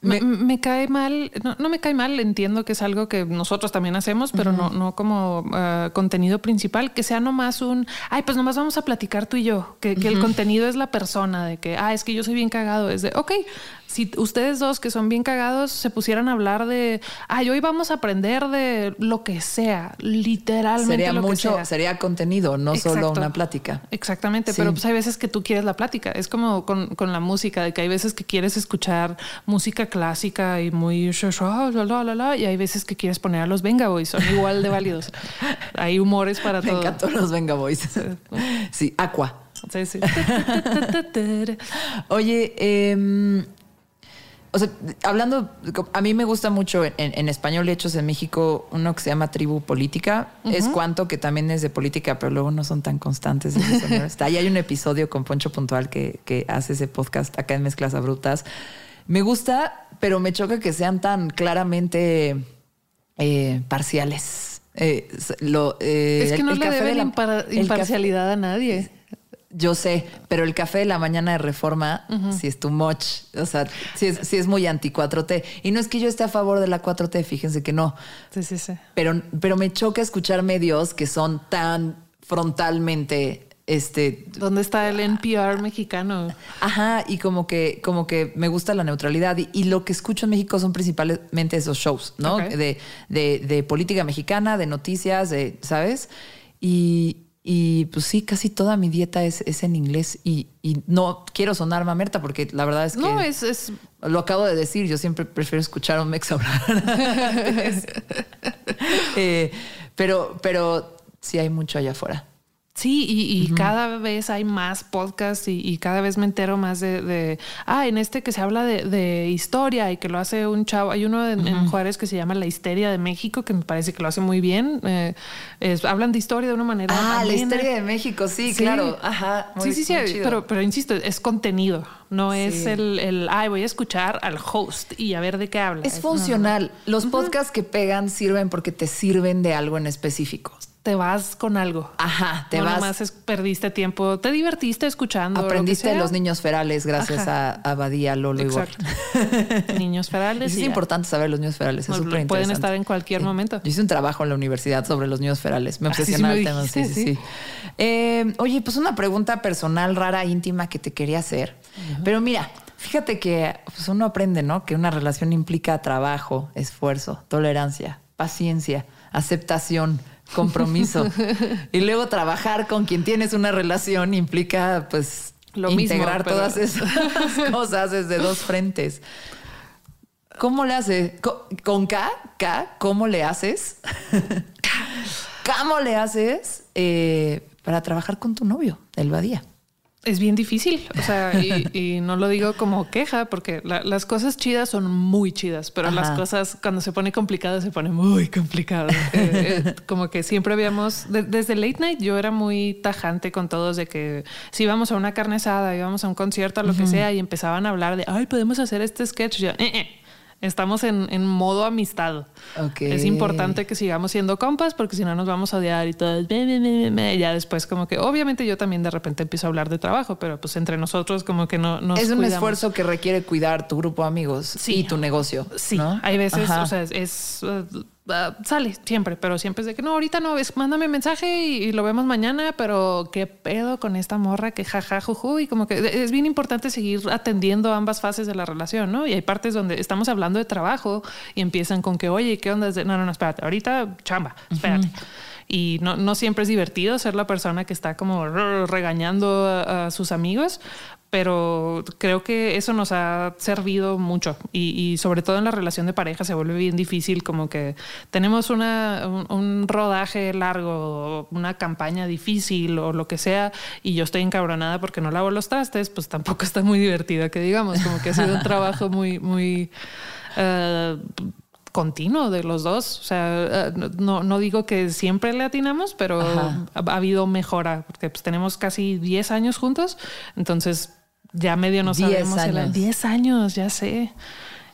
me, cae mal, no, me cae mal, entiendo que es algo que nosotros también hacemos, pero no, no como uh, contenido principal, que sea nomás un, ay, pues nomás vamos a platicar tú y yo, que, que el contenido es la persona, de que, ah, es que yo soy bien cagado, es de, ok, si ustedes dos que son bien cagados se pusieran a hablar de, ay, hoy vamos a aprender de lo que sea, literalmente. Sería lo mucho, que sea. sería contenido, no solo una plática. Exactamente, pero pues hay veces que tú quieres la plática. Es como con, con, la música, de que hay veces que quieres escuchar música clásica y muy y hay veces que quieres poner a los Venga Boys, son igual de válidos. [LAUGHS] hay humores para todo. Me encantó los Venga Boys. sí, Aqua. Sí, sí. [LAUGHS] Oye, eh, o sea, hablando, a mí me gusta mucho en, español hechos en México uno que se llama Tribu Política. Es cuanto que también es de política, pero luego no son tan constantes. [LAUGHS] Ahí hay un episodio con Poncho Puntual que, que hace ese podcast acá en Mezclas Abruptas. Me gusta, pero me choca que sean tan claramente eh, parciales. Eh, lo, eh, es que no le deben imparcialidad a nadie. Yo sé, pero el café de la mañana de reforma, si es too much, o sea, si es, es muy anti 4T. Y no es que yo esté a favor de la 4T, fíjense que no. Sí, sí, sí. Pero, pero me choca escuchar medios que son tan frontalmente este, ¿Dónde está el NPR mexicano? Ajá, y como que, como que me gusta la neutralidad. Y, y lo que escucho en México son principalmente esos shows, ¿no? De, de, de política mexicana, de noticias, de, ¿sabes? Y, y pues sí, casi toda mi dieta es, es en inglés. Y, y no quiero sonar mamerta porque la verdad es que. No, es, es Lo acabo de decir, yo siempre prefiero escuchar a un mex hablar. [LAUGHS] [LAUGHS] Eh, pero, pero sí hay mucho allá afuera. Sí, y, y cada vez hay más podcasts y, y cada vez me entero más de, de- ah, en este que se habla de, de historia y que lo hace un chavo, hay uno en, en Juárez que se llama La Histeria de México, que me parece que lo hace muy bien. Eh, es- hablan de historia de una manera... Ah, la amena. historia de México, sí, Sí. claro. Ajá. muy- sí, sí, sí, chido. pero, pero insisto, es contenido, no es el, el, ay, voy a escuchar al host y a ver de qué habla. Es funcional. Los podcasts que pegan sirven porque te sirven de algo en específico. Te vas con algo. Ajá, te no vas. nomás es- perdiste tiempo, te divertiste escuchando. lo Aprendiste de los niños ferales gracias Ajá. a, a Badía, Lolo y. Exacto. Niños ferales. Es y ya. importante saber los niños ferales, es súper pueden interesante. estar en cualquier momento. Yo hice un trabajo en la universidad sobre los niños ferales. Me Ah, obsesionaba el tema. Sí, sí. sí. Eh, oye, pues una pregunta personal, rara, íntima que te quería hacer. Pero mira, fíjate que pues, uno aprende, ¿no? Que una relación implica trabajo, esfuerzo, tolerancia, paciencia, aceptación, compromiso. [LAUGHS] y luego trabajar con quien tienes una relación implica, pues, Lo mismo, integrar pero- todas esas [LAUGHS] cosas desde dos frentes. ¿Cómo le haces? Co- ¿Con K? ¿K? ¿Cómo le haces? [LAUGHS] ¿Cómo le haces eh, para trabajar con tu novio, el Badía? Es bien difícil. O sea, y, y no lo digo como queja, porque la- las cosas chidas son muy chidas, pero las cosas cuando se pone complicado se pone muy complicado. Eh, eh, como que siempre habíamos, de- desde late night yo era muy tajante con todos de que si íbamos a una carne asada, íbamos a un concierto, a lo que sea, y empezaban a hablar de, ay, podemos hacer este sketch. Yo, "Eh, eh". Estamos en, en modo amistad. Es importante que sigamos siendo compas porque si no nos vamos a odiar y todo. Ya después como que obviamente yo también de repente empiezo a hablar de trabajo, pero pues entre nosotros como que no nos es un cuidamos. esfuerzo que requiere cuidar tu grupo de amigos Sí. y tu negocio. Sí, ¿no? hay veces, Ajá. o sea, es, es, uh, uh, sale siempre, pero siempre es de que no, ahorita no, es mándame mensaje y, y lo vemos mañana, pero qué pedo con esta morra que jaja, juju, y como que es bien importante seguir atendiendo ambas fases de la relación, ¿no? Y hay partes donde estamos hablando de trabajo y empiezan con que, oye, ¿qué onda? No, no, no, espérate, ahorita chamba, espérate. Y no, no siempre es divertido ser la persona que está como regañando a, a sus amigos, pero creo que eso nos ha servido mucho y, y sobre todo en la relación de pareja se vuelve bien difícil como que tenemos una, un, un rodaje largo, una campaña difícil o lo que sea y yo estoy encabronada porque no lavo los trastes, pues tampoco [LAUGHS] está muy divertida que digamos, como que ha sido un trabajo muy, muy... eh, continuo de los dos. O sea, eh, no, no digo que siempre le atinamos, pero Ajá. ha habido mejora, porque pues tenemos casi 10 años juntos, entonces ya medio no 10 sabemos. el- años. 10 años, ya sé.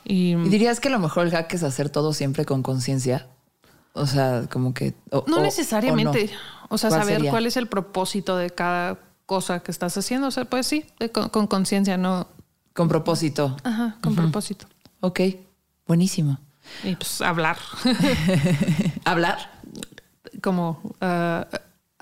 Y, ¿Y dirías que lo mejor el hack es hacer todo siempre con conciencia? O sea, como que... o- no o- necesariamente. o O, sea, ¿Cuál saber sería? cuál es el propósito de cada cosa que estás haciendo. O sea, pues sí, de- con con conciencia, no. Con propósito. Ajá, con propósito. Ok, buenísimo. Y pues hablar. [LAUGHS] ¿Hablar? como ah,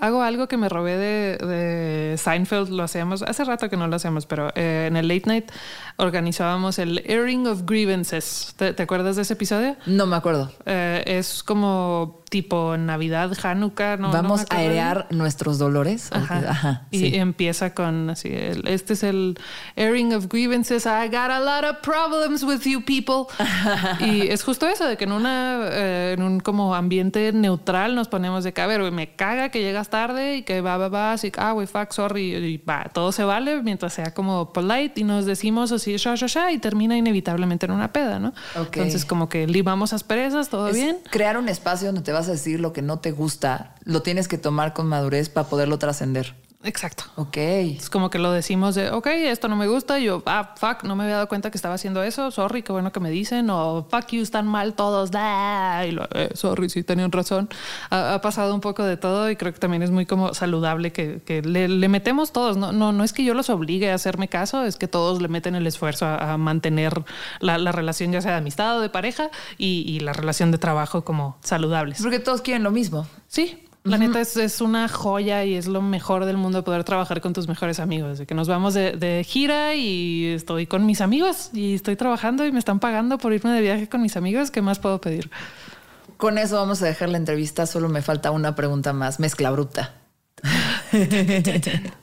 hago algo que me robé de, Seinfeld, lo hacíamos hace rato que no lo hacemos, pero eh, en el late night organizábamos el airing of grievances. ¿Te, te acuerdas de ese episodio? No me acuerdo. Eh, es como tipo Navidad, Hanukkah, ¿no? no Vamos me a airear nuestros dolores. Ajá. Ajá, y sí. empieza con así, el- este es el airing of grievances. I got a lot of problems with you people. [LAUGHS] y es justo eso, de que en una, eh, en un como ambiente neutral nos ponemos de que, a ver, güey, me caga que llegas tarde y que va, va, va, así, ah, güey, fuck, sorry, y va, todo se vale mientras sea como polite y nos decimos así, sha, sha, sha, y termina inevitablemente en una peda, ¿no? Entonces como que libamos asperezas, todo Es bien. Crear un espacio donde te vas a decir lo que no te gusta, lo tienes que tomar con madurez para poderlo trascender. Exacto. Ok. Es como que lo decimos de, ok, esto no me gusta. Y yo, ah, fuck, no me había dado cuenta que estaba haciendo eso. Sorry, qué bueno que me dicen. O fuck you, están mal todos. Y lo, eh, sorry, sí, tenían razón. Ha, ha pasado un poco de todo y creo que también es muy como saludable que, que le, le metemos todos. No, no, no es que yo los obligue a hacerme caso, es que todos le meten el esfuerzo a, a mantener la, la relación, ya sea de amistad o de pareja, y, y la relación de trabajo como saludables. Porque todos quieren lo mismo. Sí, La neta es, es, una joya y es lo mejor del mundo poder trabajar con tus mejores amigos. De que nos vamos de, de, gira y estoy con mis amigos y estoy trabajando y me están pagando por irme de viaje con mis amigos. ¿Qué más puedo pedir? Con eso vamos a dejar la entrevista. Solo me falta una pregunta más. Mezcla bruta. [LAUGHS]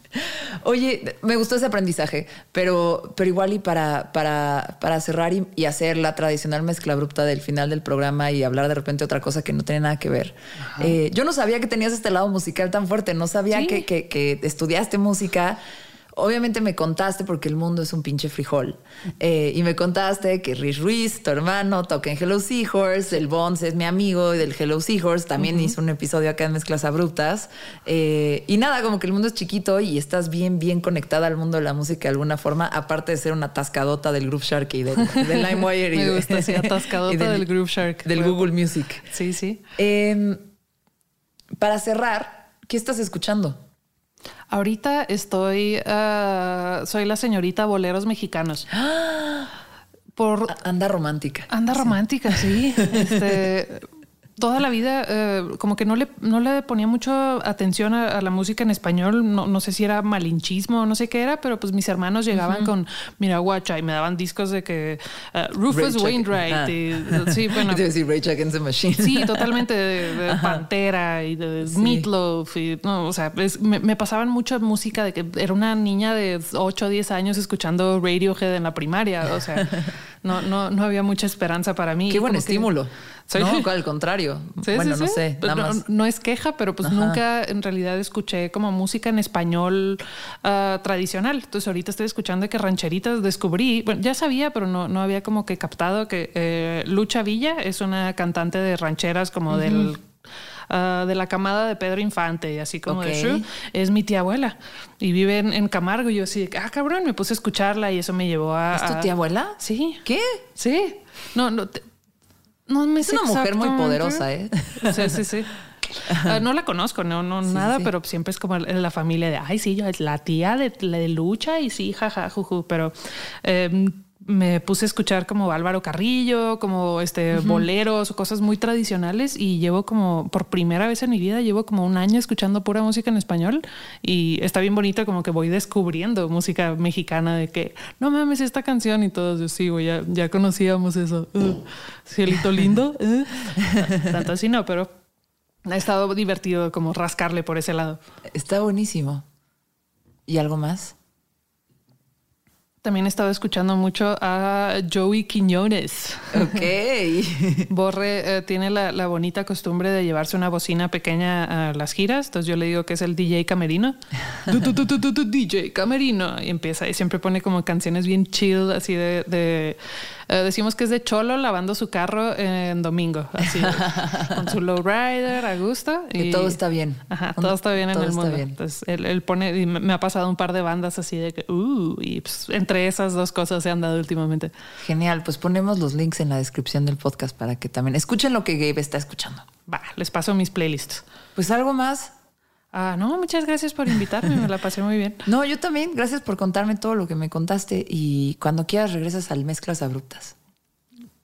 Oye, me gustó ese aprendizaje, pero, pero igual y para, para, para cerrar y, y, hacer la tradicional mezcla abrupta del final del programa y hablar de repente otra cosa que no tiene nada que ver. Eh, yo no sabía que tenías este lado musical tan fuerte, no sabía ¿Sí? que, que, que estudiaste música obviamente me contaste, porque el mundo es un pinche frijol, eh, y me contaste que Rich Ruiz, tu hermano, toca en Hello Seahorse, el Bones es mi amigo del Hello Seahorse, también uh -huh. hizo un episodio acá en Mezclas Abruptas, eh, y nada, como que el mundo es chiquito y estás bien, bien conectada al mundo de la música de alguna forma, aparte de ser una atascadota del Groove Shark y del, [LAUGHS] del LimeWire. me gusta, sí, atascadota [LAUGHS] del, del, Groove Shark. Del. Google Music. Sí, sí. Eh, para cerrar, ¿qué estás escuchando? Ahorita estoy, uh, soy la señorita boleros mexicanos. [GASPS] Por anda romántica. Anda sí. romántica, sí. [LAUGHS] Este, toda la vida eh, como que no le, no le ponía mucho atención a, a la música en español. No, no, sé si era malinchismo o no sé qué era, pero pues mis hermanos llegaban uh -huh. con Miraguacha y me daban discos de que uh, Rufus Ray Wainwright. Ah. Y, sí, [LAUGHS] bueno. decir Ray Against the Machine. Sí, totalmente de, de Pantera y de sí. Meatloaf. Y, no, o sea, es, me, me, pasaban mucha música de que era una niña de 8 o 10 años escuchando Radiohead en la primaria. O sea, [LAUGHS] no, no, no había mucha esperanza para mí. Qué buen estímulo. Que, no, al contrario. Sí, bueno, sí, no sé. Nada no, más. no, es queja, pero pues Ajá. nunca en realidad escuché como música en español uh, tradicional. Entonces ahorita estoy escuchando que rancheritas descubrí, bueno, ya sabía, pero no, no había como que captado que eh, Lucha Villa es una cantante de rancheras como uh -huh. del Uh, de la camada de Pedro Infante y así como okay. de Shrew, es mi tía abuela y vive en, en, Camargo. Y yo así, ah, cabrón, me puse a escucharla y eso me llevó a. ¿Es tu tía abuela? Sí. ¿Qué? Sí. No, no. Te, no me es una mujer muy poderosa, ¿eh? Sí, sí, sí. Uh, no la conozco, no, no, sí, nada, sí. pero siempre es como la familia de, ay, sí, yo es la tía de, de lucha y sí, jaja, juju, pero eh, me puse a escuchar como Álvaro Carrillo, como este uh -huh. boleros o cosas muy tradicionales y llevo como por primera vez en mi vida llevo como un año escuchando pura música en español y está bien bonito como que voy descubriendo música mexicana de que no mames esta canción y todos yo sí, güey, ya, ya conocíamos eso. Uh, cielito lindo. [LAUGHS] Uh. Tanto así no, pero ha estado divertido como rascarle por ese lado. Está buenísimo. ¿Y algo más? También he estado escuchando mucho a Joey Quiñones. Ok. [LAUGHS] Borre eh, tiene la, la, bonita costumbre de llevarse una bocina pequeña a las giras. Entonces yo le digo que es el DJ Camerino. [LAUGHS] DJ Camerino. Y empieza y siempre pone como canciones bien chill, así de. de eh, decimos que es de cholo lavando su carro en domingo. Así. [LAUGHS] con su lowrider a gusto. Y, todo está bien. Ajá, todo está bien todo en el mundo. Bien. Entonces él, él, pone. Y me ha pasado un par de bandas así de que. Uh, y pues, entre esas dos cosas se han dado últimamente. Genial, pues ponemos los links en la descripción del podcast para que también escuchen lo que Gabe está escuchando. Va, les paso mis playlists. Pues algo más. Ah, no, muchas gracias por invitarme, me la pasé muy bien. No, yo también, gracias por contarme todo lo que me contaste y cuando quieras regresas al Mezclas Abruptas.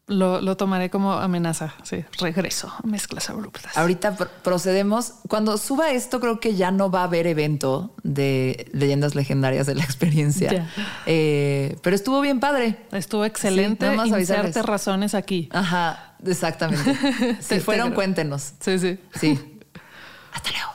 Lo, lo, tomaré como amenaza. Sí, regreso a mezclas abruptas. Ahorita pr procedemos. Cuando suba esto, creo que ya no va a haber evento de leyendas legendarias de la experiencia. Eh, pero estuvo bien padre. Estuvo excelente. Sí, Inserte razones aquí. Ajá, exactamente. [LAUGHS] si fueron, cuéntenos. Sí, sí. Sí. [LAUGHS] Hasta luego.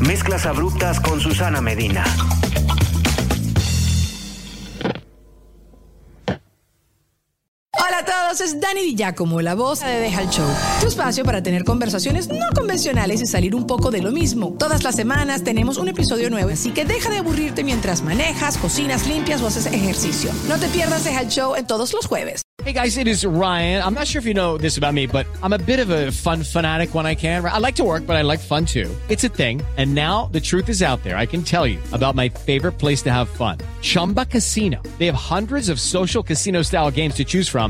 Mezclas abruptas con Susana Medina. Hola a todos, es Dani Di Giacomo, la voz de Deja el Show. Tu espacio para tener conversaciones no convencionales y salir un poco de lo mismo. Todas las semanas tenemos un episodio nuevo, así que deja de aburrirte mientras manejas, cocinas, limpias o haces ejercicio. No te pierdas Deja el Show en todos los jueves. Hey guys, it is Ryan. I'm not sure if you know this about me, but I'm a bit of a fun fanatic when I can. I like to work, but I like fun too. It's a thing. And now the truth is out there. I can tell you about my favorite place to have fun. Chumba Casino. They have hundreds of social casino style games to choose from